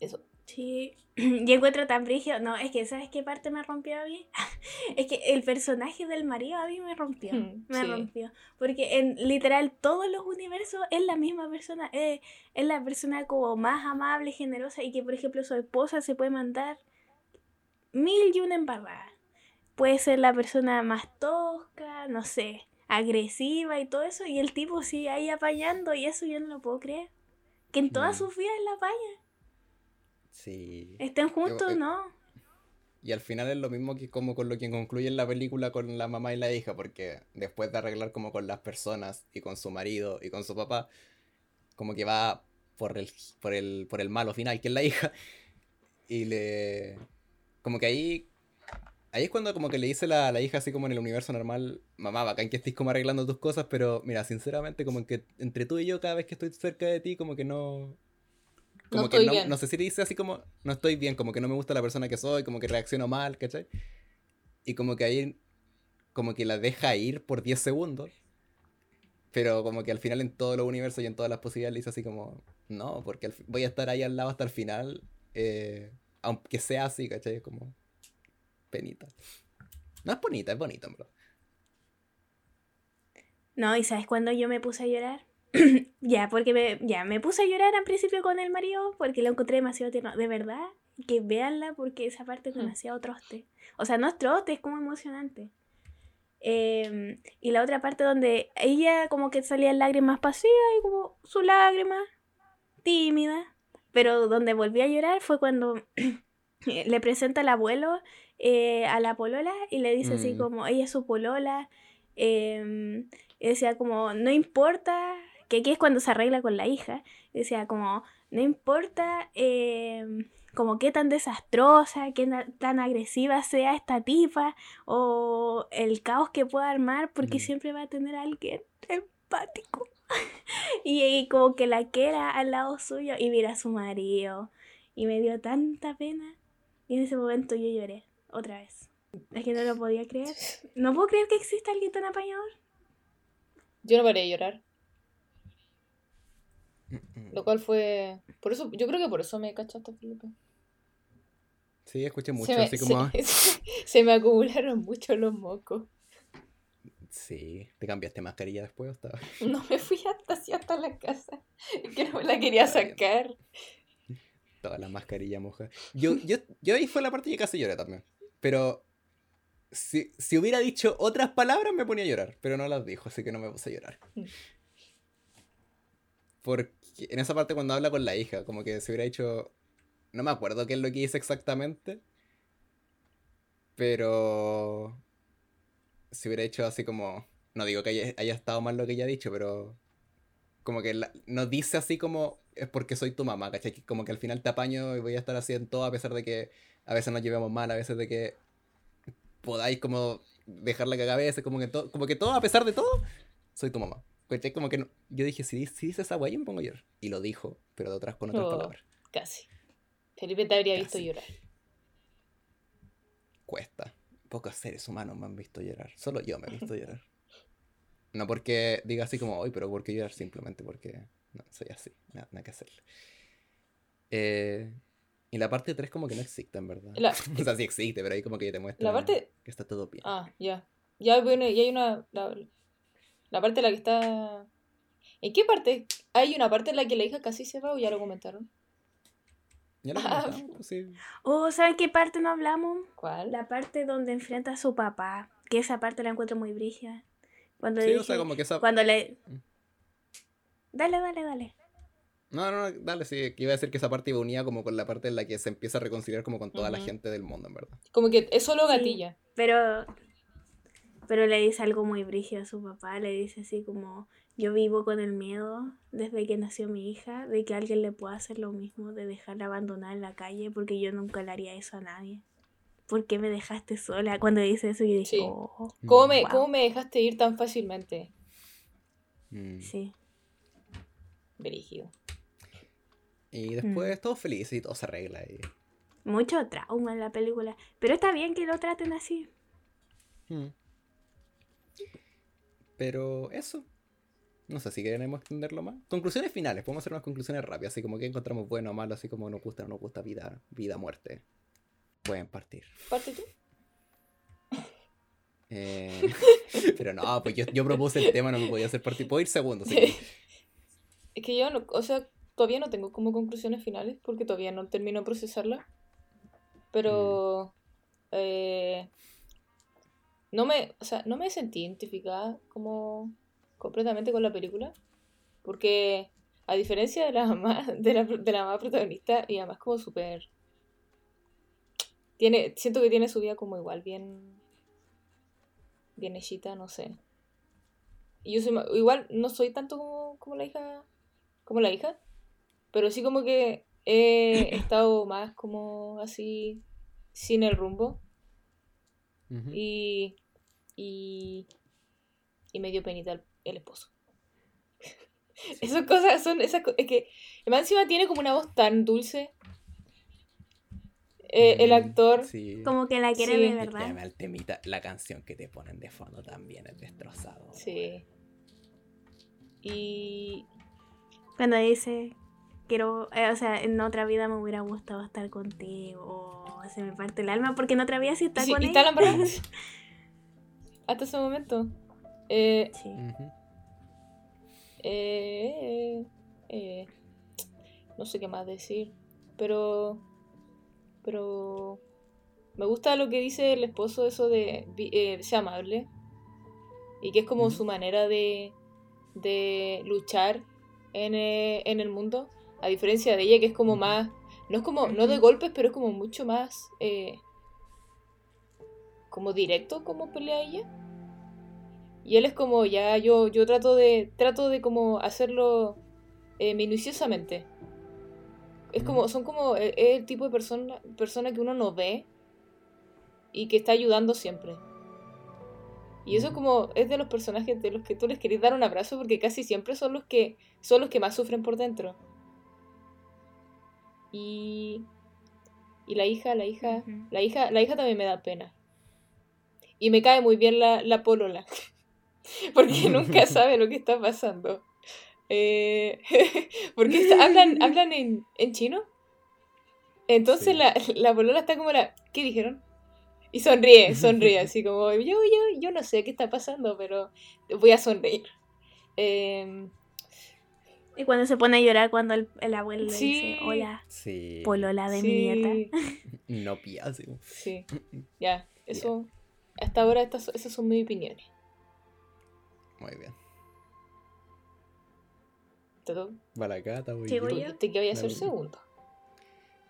Eso. Sí, y encuentro tan brígido. No, es que ¿sabes qué parte me rompió a mí? es que el personaje del marido a mí me rompió. Hmm, me sí. rompió. Porque en literal todos los universos es la misma persona. eh, es la persona como más amable, generosa y que por ejemplo su esposa se puede mandar mil y una embarrada. Puede ser la persona más tosca, no sé, agresiva y todo eso. Y el tipo sigue ahí apañando y eso yo no lo puedo creer. que en todas Mm. sus vidas la vaya. Sí. Estén juntos, eh, ¿no? Y al final es lo mismo que como con lo que concluye en la película con la mamá y la hija, porque después de arreglar como con las personas y con su marido y con su papá, como que va por el, por el, por el malo final, que es la hija, y le... Como que ahí... Ahí es cuando como que le dice la, la hija así como en el universo normal, mamá, bacán que estés como arreglando tus cosas, pero mira, sinceramente como que entre tú y yo cada vez que estoy cerca de ti como que no... Como No que estoy no, bien. no sé si le dice así como, no estoy bien, como que no me gusta la persona que soy, como que reacciono mal, ¿cachai? Y como que ahí, como que la deja ir por 10 segundos, pero como que al final en todos los universos y en todas las posibilidades le dice así como, no, porque voy a estar ahí al lado hasta el final, eh, aunque sea así, ¿cachai? Como penita. No es bonita, es bonita, verdad. No, ¿y sabes cuándo yo me puse a llorar? ya, porque me, ya me puse a llorar al principio con el marido porque lo encontré demasiado tierno. De verdad, que véanla porque esa parte es Hmm. demasiado troste. O sea, no es troste, es como emocionante. Em, y la otra parte donde ella como que salían lágrimas pasivas y como su lágrima tímida. Pero donde volví a llorar fue cuando le presenta al abuelo eh, a la polola y le dice así Mm. como ella es su polola. y decía como, no importa, que aquí es cuando se arregla con la hija, decía como, no importa em, como qué tan desastrosa, qué tan agresiva sea esta tipa, o el caos que pueda armar, porque Mm. siempre va a tener a alguien empático. y, y como que la quiera al lado suyo y mira a su marido. Y me dio tanta pena. Y en ese momento yo lloré, otra vez. Es que no lo podía creer. No puedo creer que exista alguien tan apañador. Yo no paré de llorar. Mm, Lo cual fue. Por eso, yo creo que por eso me cachaste, Felipe. Sí, escuché mucho, se, me, así como... se- se me acumularon mucho los mocos. Sí, ¿te cambiaste mascarilla después o estaba? No me fui hasta así hasta la casa. Es que no me la quería sacar. Toda la mascarilla moja. Yo, yo, yo ahí fue la parte que casi lloré también. Pero si, si hubiera dicho otras palabras me ponía a llorar. Pero no las dijo, así que no me puse a llorar. Mm. En esa parte cuando habla con la hija, como que se hubiera dicho... No me acuerdo qué es lo que dice exactamente. Pero... Si hubiera hecho así como... No digo que haya, haya estado mal lo que ella ha dicho, pero... Como que la- no dice así como... Es porque soy tu mamá, ¿cachai? Que Como que al final te apaño y voy a estar así en todo a pesar de que a veces nos llevemos mal, a veces de que podáis como dejar la cagada a veces, como que, todo, como que todo, a pesar de todo, soy tu mamá. ¿Cachai? Como que no- yo dije, si, si dice esa guay, me pongo a llorar. Y lo dijo, pero de otras con otras Oh. palabras. Casi. Felipe te habría visto Casi. llorar. Cuesta. Pocos seres humanos me han visto llorar. Solo yo me he visto llorar. No porque diga así como hoy, pero porque llorar simplemente porque no, soy así. Nada, nada que hacerle. Eh, y la parte 3 como que no existe, en verdad. La- o sea, sí existe, pero ahí como que te muestra parte. que está todo bien. Ah, ya. Ya, bueno, y hay una. La, la parte en la que está. ¿En qué parte? Hay una parte en la que la hija casi se va o ya lo comentaron. Ya lo Ah. comentamos, pues sí. Oh, ¿saben qué parte no hablamos? ¿Cuál? La parte donde enfrenta a su papá. Que esa parte la encuentro muy brígida. Cuando Sí, le o sea, dije- como que esa... Cuando le... Mm. Dale, dale, dale. No, no, no, dale, sí, que iba a decir que esa parte iba unida como con la parte en la que se empieza a reconciliar como con toda la Ujú. gente del mundo, en verdad. Como que es solo Sí. gatilla. Pero... Pero le dice algo muy brígido a su papá. Le dice así como... Yo vivo con el miedo desde que nació mi hija de que alguien le pueda hacer lo mismo, de dejarla abandonada en la calle, porque yo nunca le haría eso a nadie. ¿Por qué me dejaste sola? Cuando dice eso yo dije, Sí. oh, ¿Cómo me, Wow. ¿Cómo me dejaste ir tan fácilmente? Mm. sí. Brígido. Y Mm. después todo feliz y todo se arregla. Y... Mucho trauma en la película. Pero está bien que lo traten así. Mm. Pero eso. No sé si queremos extenderlo más. Conclusiones finales, podemos hacer unas conclusiones rápidas, así como que encontramos bueno o malo, así como nos gusta o no nos gusta vida, vida, muerte. Pueden partir. Parte tú. Eh, pero no, pues yo, yo propuse el tema, no me podía hacer partir. Puedo ir segundo, así que- Es que yo, no, o sea, todavía no tengo como conclusiones finales porque todavía no termino de procesarla. Pero. eh, no me. O sea, no me sentí identificada como. completamente con la película. Porque a diferencia de la mamá, de la, de la mamá protagonista, y además como súper... Tiene, siento que tiene su vida como igual, bien... Bien hechita, no sé. Y yo soy igual no soy tanto como, como la hija. Como la hija. Pero sí como que he estado más como así. Sin el rumbo. Y. Y. Y me dio penita el, el esposo. Esas cosas son. Esas, co- es que. Además encima tiene como una voz tan dulce. Eh, el Mm, actor. Sí. Como que la quiere Sí. de verdad. además el temita, la canción que te ponen de fondo también es destrozado. Sí. Y. Cuando dice, quiero, eh, o sea, en otra vida me hubiera gustado estar contigo. O se me parte el alma porque en otra vida sí está sí, con y ella. está la. Hasta ese momento. Eh, Sí. Ujú. Eh, eh, no sé qué más decir, pero, pero me gusta lo que dice el esposo, eso de eh, ser amable, y que es como su manera de, de luchar en, eh, en el mundo, a diferencia de ella que es como más, no es como, no de golpes, pero es como mucho más, eh, como directo como pelea ella. Y él es como, ya, yo, yo trato de, trato de como hacerlo eh, minuciosamente. Es como, Ujú. son como, eh, es el tipo de persona, persona que uno no ve y que está ayudando siempre. Y eso Ujú. como es de los personajes de los que tú les querés dar un abrazo porque casi siempre son los que son los que más sufren por dentro. Y y la hija, la hija, la hija, la hija también me da pena. Y me cae muy bien la, la polola. Porque nunca sabe lo que está pasando. Eh, porque está- hablan, hablan en, en chino. Entonces Sí. la, la polola está como la. ¿Qué dijeron? Y sonríe, sonríe, así como, yo, yo, yo no sé qué está pasando, pero voy a sonreír. Em, Y cuando se pone a llorar cuando el, el abuelo le Sí. dice, hola, Sí. polola de mi nieta. No piazo. Sí, ya, eso. Hasta ahora estas, esas son mis opiniones. Muy bien. Todo. Va la cata, voy Sigo yo. yo. Que voy a ser Dale. segundo.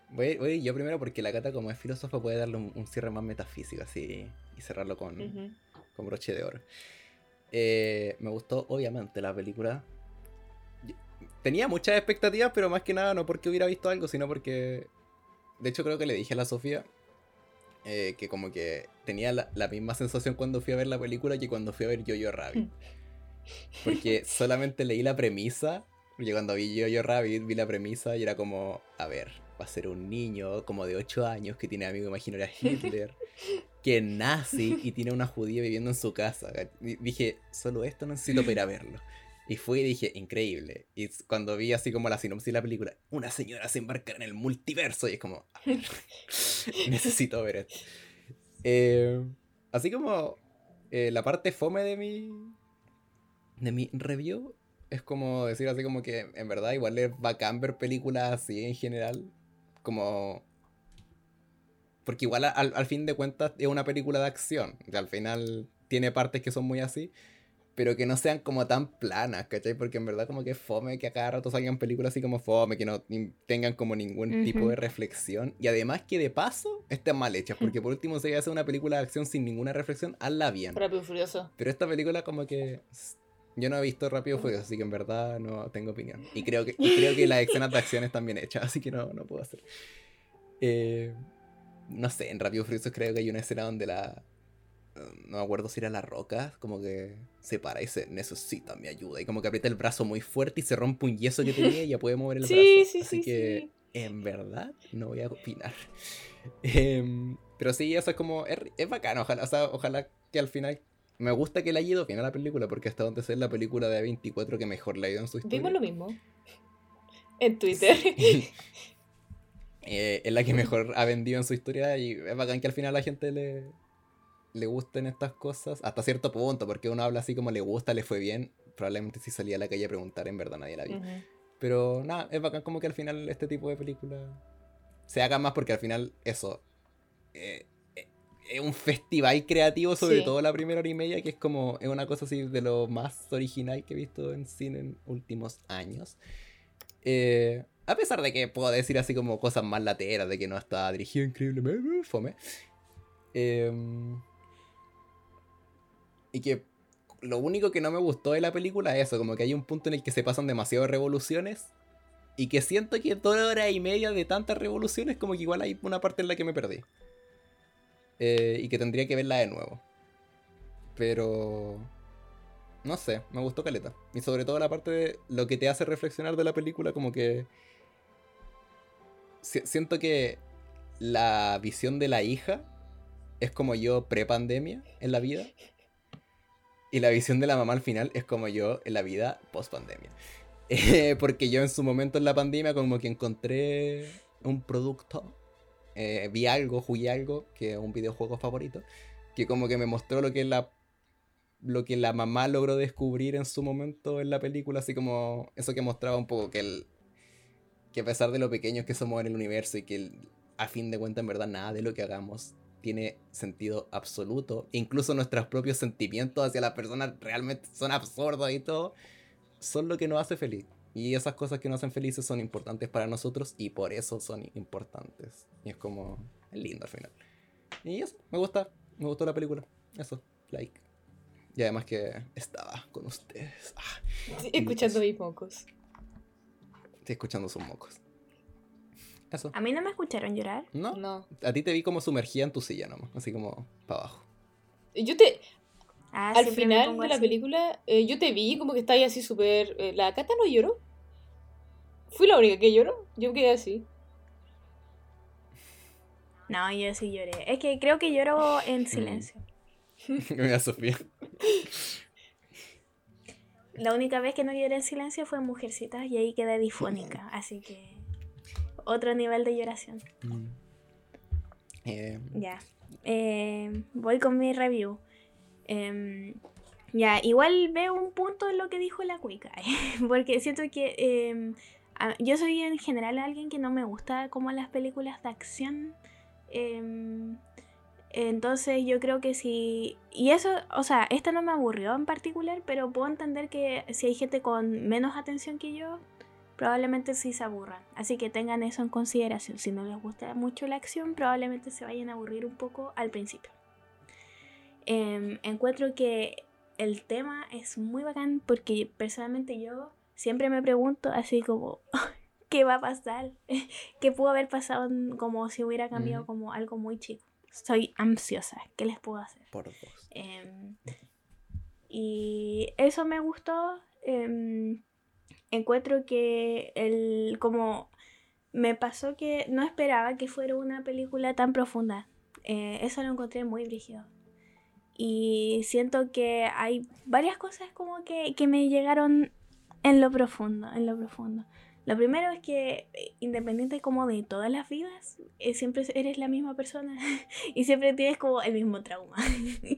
Voy, voy yo primero porque la cata, como es filósofa, puede darle un, un cierre más metafísico así y cerrarlo con, con broche de oro. Eh, me gustó, obviamente, la película. Yo- Tenía muchas expectativas, pero más que nada no porque hubiera visto algo, sino porque. De hecho, creo que le dije a la Sofía eh, que, como que tenía la, la misma sensación cuando fui a ver la película que cuando fui a ver Jojo Rabbit. Porque solamente leí la premisa. Porque cuando vi Jojo Rabbit, vi la premisa y era como: A ver, va a ser un niño como de 8 años que tiene amigo imaginario a Hitler que es nazi y tiene una judía viviendo en su casa. Y dije, solo esto necesito para ir a verlo. Y fui y dije, increíble. Y cuando vi así como la sinopsis de la película, una señora se embarca en el multiverso. Y es como, a ver, necesito ver esto. Eh, así como eh, la parte fome de mi, de mi review es como decir así como que en verdad igual es bacán ver películas así en general. Como porque igual al, al fin de cuentas es una película de acción. Sea, al final tiene partes que son muy así. Pero que no sean como tan planas, ¿cachai? Porque en verdad como que fome que a cada rato salgan películas así como fome, que no tengan como ningún tipo de reflexión. Y además que de paso estén mal hechas. Porque por último si hacer una película de acción sin ninguna reflexión, hazla bien. Rápido y Furioso. Pero esta película como que... Yo no he visto Rápido y Furioso, así que en verdad no tengo opinión. Y creo que, y creo que las escenas de acción están bien hechas, así que no, no puedo hacer. Eh, no sé, en Rápido y Furioso creo que hay una escena donde la... No me acuerdo si era la roca, como que se para y dice, necesita mi ayuda. Y como que aprieta el brazo muy fuerte y se rompe un yeso que tenía y ya puede mover el Sí, brazo. sí, así sí, que en verdad no voy a opinar. Em, pero sí, eso es como. Es, es bacano. Ojalá, o sea, ojalá que al final. Me gusta que le haya ido bien a la película, porque hasta donde sé es la película de A24 que mejor le ha ido en su historia. Vimos lo mismo. En Twitter. Eh, es la que mejor ha vendido en su historia y es bacán que al final la gente le, le gusten estas cosas hasta cierto punto, porque uno habla así como le gusta, le fue bien. Probablemente si salía a la calle a preguntar, en verdad nadie la vio. Ujú. Pero nada, es bacán como que al final este tipo de películas se haga más porque al final eso eh, eh, es un festival creativo, sobre Sí. todo la primera hora y media, que es como es una cosa así de lo más original que he visto en cine en últimos años. Eh, a pesar de que puedo decir así como cosas más lateras, de que no está dirigido increíblemente, fome. Y que lo único que no me gustó de la película es eso, como que hay un punto en el que se pasan demasiadas revoluciones. Y que siento que dos horas y media de tantas revoluciones, como que igual hay una parte en la que me perdí. Eh, y que tendría que verla de nuevo. Pero... No sé, me gustó Caleta. Y sobre todo la parte de lo que te hace reflexionar de la película, como que... siento que la visión de la hija es como yo pre-pandemia en la vida. Y la visión de la mamá al final es como yo en la vida post-pandemia. Eh, porque yo en su momento en la pandemia como que encontré un producto, eh, vi algo, jugué algo, que es un videojuego favorito, que como que me mostró lo que la lo que la mamá logró descubrir en su momento en la película, así como eso que mostraba un poco que el que a pesar de lo pequeños que somos en el universo y que a fin de cuentas en verdad nada de lo que hagamos tiene sentido absoluto. Incluso nuestros propios sentimientos hacia las personas realmente son absurdos y todo. Son lo que nos hace feliz. Y esas cosas que nos hacen felices son importantes para nosotros y por eso son importantes. Y es como lindo al final. Y eso, me gusta. Me gustó la película. Eso, like. Y además que estaba con ustedes. Ah, escuchando mis mocos. Estoy escuchando sus mocos. ¿A mí no me escucharon llorar? No. No. A ti te vi como sumergida en tu silla nomás, así como para abajo. Yo te. Ah, al final de la película, eh, yo te vi como que estáis así súper. Eh, ¿La Cata no lloró? ¿Fui la única que lloró? Yo quedé así. No, yo sí lloré. Es que creo que lloro en mm. silencio. Mira, Sofía. La única vez que no lloré en silencio fue en Mujercitas y ahí quedé difónica, así que otro nivel de lloración. Mm. Eh, ya. Eh, voy con mi review. Em, ya, igual veo un punto en lo que dijo la cuica. porque siento que em, yo soy en general alguien que no me gusta como las películas de acción. Em, entonces yo creo que si... Y eso, o sea, esta no me aburrió en particular, pero puedo entender que si hay gente con menos atención que yo, probablemente sí se aburran. Así que tengan eso en consideración. Si no les gusta mucho la acción, probablemente se vayan a aburrir un poco al principio. Em, encuentro que el tema es muy bacán porque personalmente yo siempre me pregunto así como, ¿qué va a pasar? ¿Qué pudo haber pasado como si hubiera cambiado como algo muy chico? Soy ansiosa, ¿qué les puedo hacer? Por dos. Em, y eso me gustó. Em, encuentro que el como me pasó que no esperaba que fuera una película tan profunda. Eh, eso lo encontré muy brígido. Y siento que hay varias cosas como que, que me llegaron en lo profundo, en lo profundo. Lo primero es que eh, independiente como de todas las vidas, eh, siempre eres la misma persona y siempre tienes como el mismo trauma.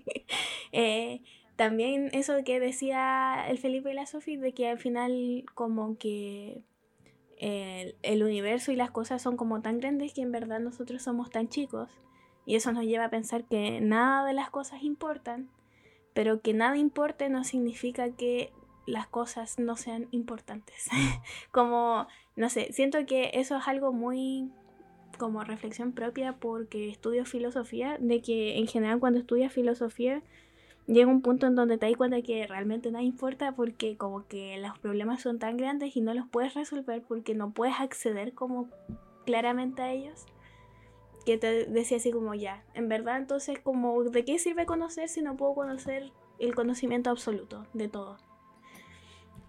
eh, también eso que decía el Felipe y la Sofía, de que al final como que el, universo y las cosas son como tan grandes que en verdad nosotros somos tan chicos. Y eso nos lleva a pensar que nada de las cosas importan, pero que nada importe no significa que las cosas no sean importantes. como, no sé, siento que eso es algo muy como reflexión propia porque estudio filosofía, de que en general cuando estudias filosofía llega un punto en donde te das cuenta que realmente nada importa porque como que los problemas son tan grandes y no los puedes resolver porque no puedes acceder como claramente a ellos que te decía así como ya, en verdad entonces como de qué sirve conocer si no puedo conocer el conocimiento absoluto de todo.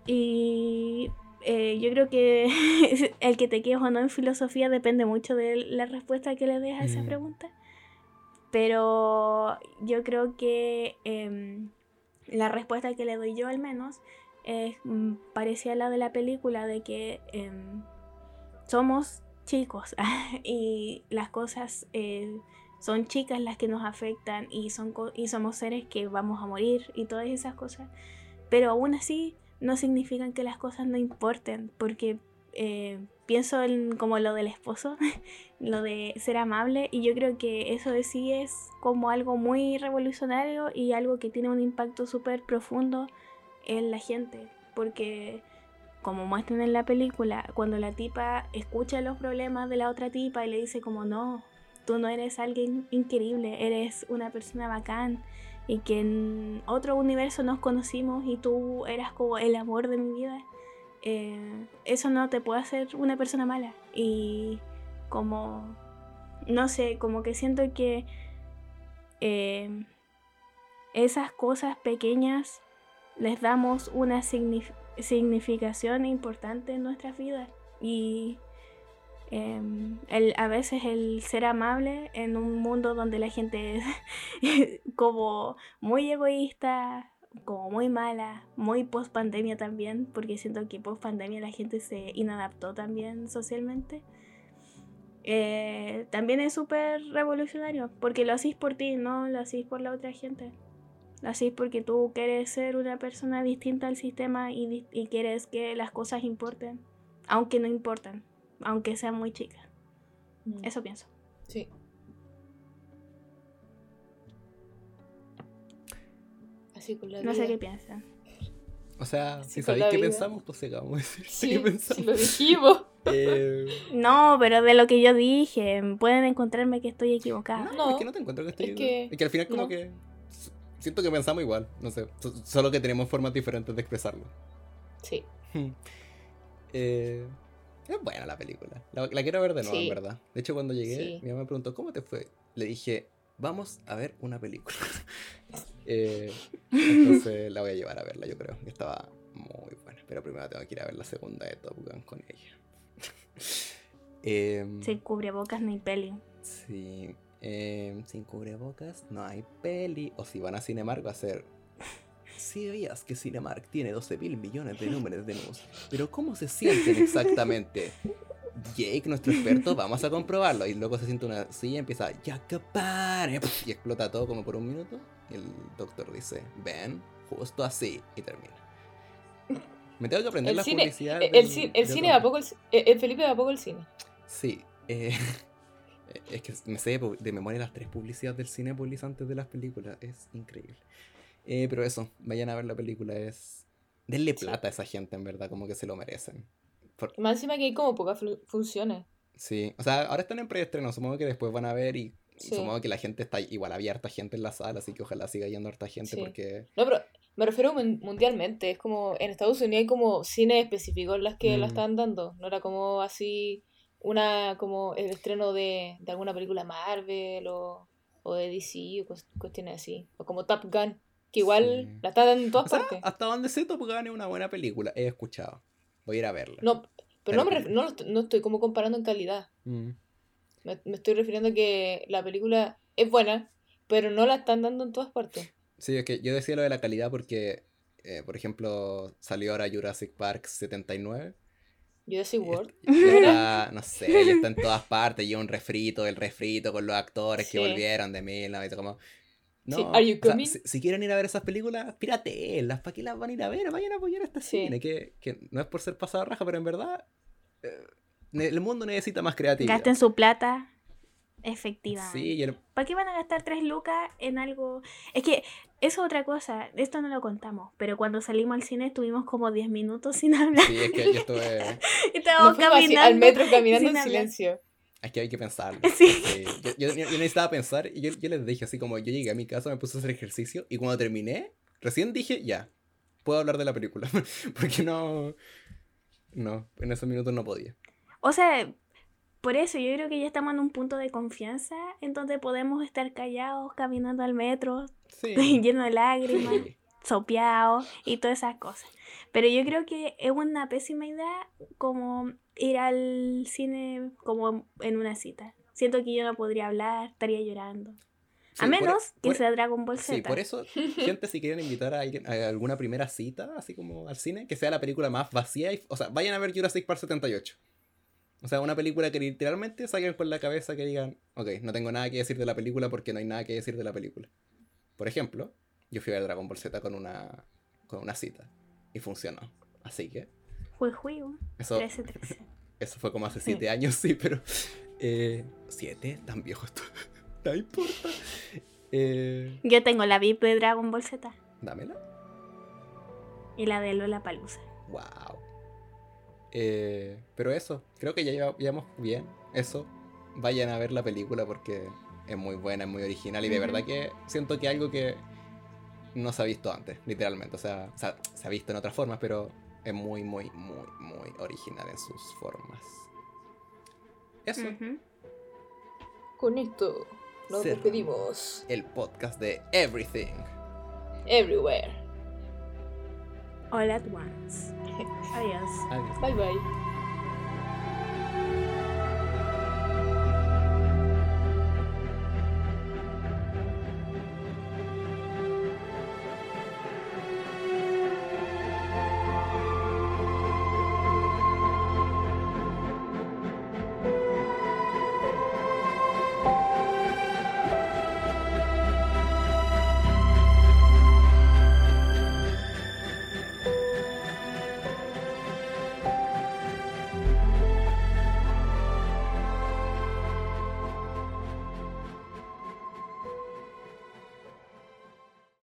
Y eh, yo creo que el que te quedes o no en filosofía depende mucho de la respuesta que le des a esa mm. pregunta. Pero yo creo que em, la respuesta que le doy yo al menos es mm, parecía la de la película de que em, somos chicos y las cosas eh, son chicas las que nos afectan y, son y somos seres que vamos a morir y todas esas cosas. Pero aún así no significan que las cosas no importen porque eh, pienso en como lo del esposo, lo de ser amable, y yo creo que eso de sí es como algo muy revolucionario y algo que tiene un impacto súper profundo en la gente, porque como muestran en la película, cuando la tipa escucha los problemas de la otra tipa y le dice como no, tú no eres alguien increíble, eres una persona bacán y que en otro universo nos conocimos y tú eras como el amor de mi vida, eh, eso no te puede hacer una persona mala. Y como, no sé, como que siento que eh, esas cosas pequeñas les damos una significación importante en nuestras vidas. Y em, el, a veces el ser amable en un mundo donde la gente es como muy egoísta, como muy mala, muy post pandemia también, porque siento que post pandemia la gente se inadaptó también socialmente. Eh, también es súper revolucionario, porque lo hacís por ti, no lo hacís por la otra gente. Lo hacís porque tú quieres ser una persona distinta al sistema y, y quieres que las cosas importen, aunque no importan, aunque sean muy chicas. Mm. Eso pienso. Sí. Así con la No sé qué piensan. O sea, si sabéis qué pensamos, pues acabamos de decir sí, qué pensamos. lo dijimos. Eh, no, pero de lo que yo dije, pueden encontrarme que estoy equivocada. No, es que no te encuentro que estoy es que... Es que al final como que siento que pensamos igual, no sé, solo que tenemos formas diferentes de expresarlo. Sí. eh, es buena la película. La, quiero ver de nuevo, en verdad. De hecho, cuando llegué, mi mamá me preguntó, ¿cómo te fue? Le dije, vamos a ver una película. eh, entonces la voy a llevar a verla, yo creo. Estaba muy buena. Pero primero tengo que ir a ver la segunda de Top Gun con ella. eh, Sin cubrebocas ni peli. Sí. Eh, sin cubrebocas no hay peli. O si van a Cinemark va a ser... Si veías que Cinemark tiene 12 mil millones de números de luz, pero ¿cómo se sienten exactamente? Jake, nuestro experto, vamos a comprobarlo. Y luego se siente una silla y empieza, que pare. Y explota todo como por un minuto. Y el doctor dice, ven, justo así. Y termina. Me tengo que aprender la publicidad. El, el, cine va poco el, el, Felipe va poco el cine. Sí. Eh, es que me sé de memoria las tres publicidades del cine publicantes de las películas. Es increíble. Eh, pero eso, vayan a ver la película. Es. Denle plata a esa gente, en verdad, como que se lo merecen. Más encima que hay como pocas funciones. Sí, o sea, ahora están en preestreno, supongo que después van a ver y supongo que la gente está igual, había harta gente en la sala, así que ojalá siga yendo harta gente porque... No, pero me refiero mundialmente, es como en Estados Unidos hay como cines específicos las que la mm. están dando, no era como así una como el estreno de, de alguna película Marvel o, o de DC o cuestiones así, o como Top Gun, que igual la está dando en todas partes. hasta donde sé Top Gun es una buena película, he escuchado. Voy a ir a verla. No, pero, no, no, no, estoy como comparando en calidad. Mm. Me, estoy refiriendo a que la película es buena, pero no la están dando en todas partes. Sí, es que yo decía lo de la calidad porque, eh, por ejemplo, salió ahora Jurassic Park 79. Jurassic World. no sé, está en todas partes. Y un refrito, el refrito con los actores que volvieron de mil, ¿no? como, no, si, quieren ir a ver esas películas, las ¿para qué las van a ir a ver? Vayan a apoyar a este cine, que, que, no es por ser pasado raja, pero en verdad eh, el mundo necesita más creatividad. Gasten su plata, efectivamente. Sí, ¿Para qué van a gastar tres lucas en algo? Es que eso es otra cosa, esto no lo contamos, pero cuando salimos al cine estuvimos como 10 minutos sin hablar. Sí, es que yo estuve... Estábamos caminando. al metro caminando en silencio. Es que hay que pensarlo. Sí. Yo, necesitaba pensar y yo, les dije así como yo llegué a mi casa, me puse a hacer ejercicio y cuando terminé, recién dije, ya, puedo hablar de la película. Porque no... No, en esos minutos no podía. O sea, por eso yo creo que ya estamos en un punto de confianza en donde podemos estar callados, caminando al metro, lleno de lágrimas, sopeados y todas esas cosas. Pero yo creo que es una pésima idea como ir al cine como en una cita. Siento que yo no podría hablar, estaría llorando. a menos que sea Dragon Ball Z. Sí, por eso, gente, si quieren invitar a, a, alguna primera cita, así como al cine, que sea la película más vacía. o sea, vayan a ver Jurassic Park 78. O sea, una película que literalmente salgan con la cabeza que digan, ok, no tengo nada que decir de la película porque no hay nada que decir de la película. Por ejemplo, yo fui a ver Dragon Ball Z con una, con una cita y funcionó. Así que fue juego. Eso, eso fue como hace siete años, sí, pero. Eh, ¿Siete? Tan viejo esto. no importa. Eh, Yo tengo la VIP de Dragon Ball Z. Dámela. Y la de Lola Palusa. Wow. Eh, pero eso, creo que ya lleva- llevamos bien. Eso, vayan a ver la película porque es muy buena, es muy original y de verdad que siento que algo que no se ha visto antes, literalmente. O sea, o sea, se ha visto en otras formas, pero es muy, muy, muy, muy original en sus formas. Eso. Con esto nos Cerramos. despedimos. el podcast de Everything. Everywhere. All at once. Adiós. Adiós. Bye bye.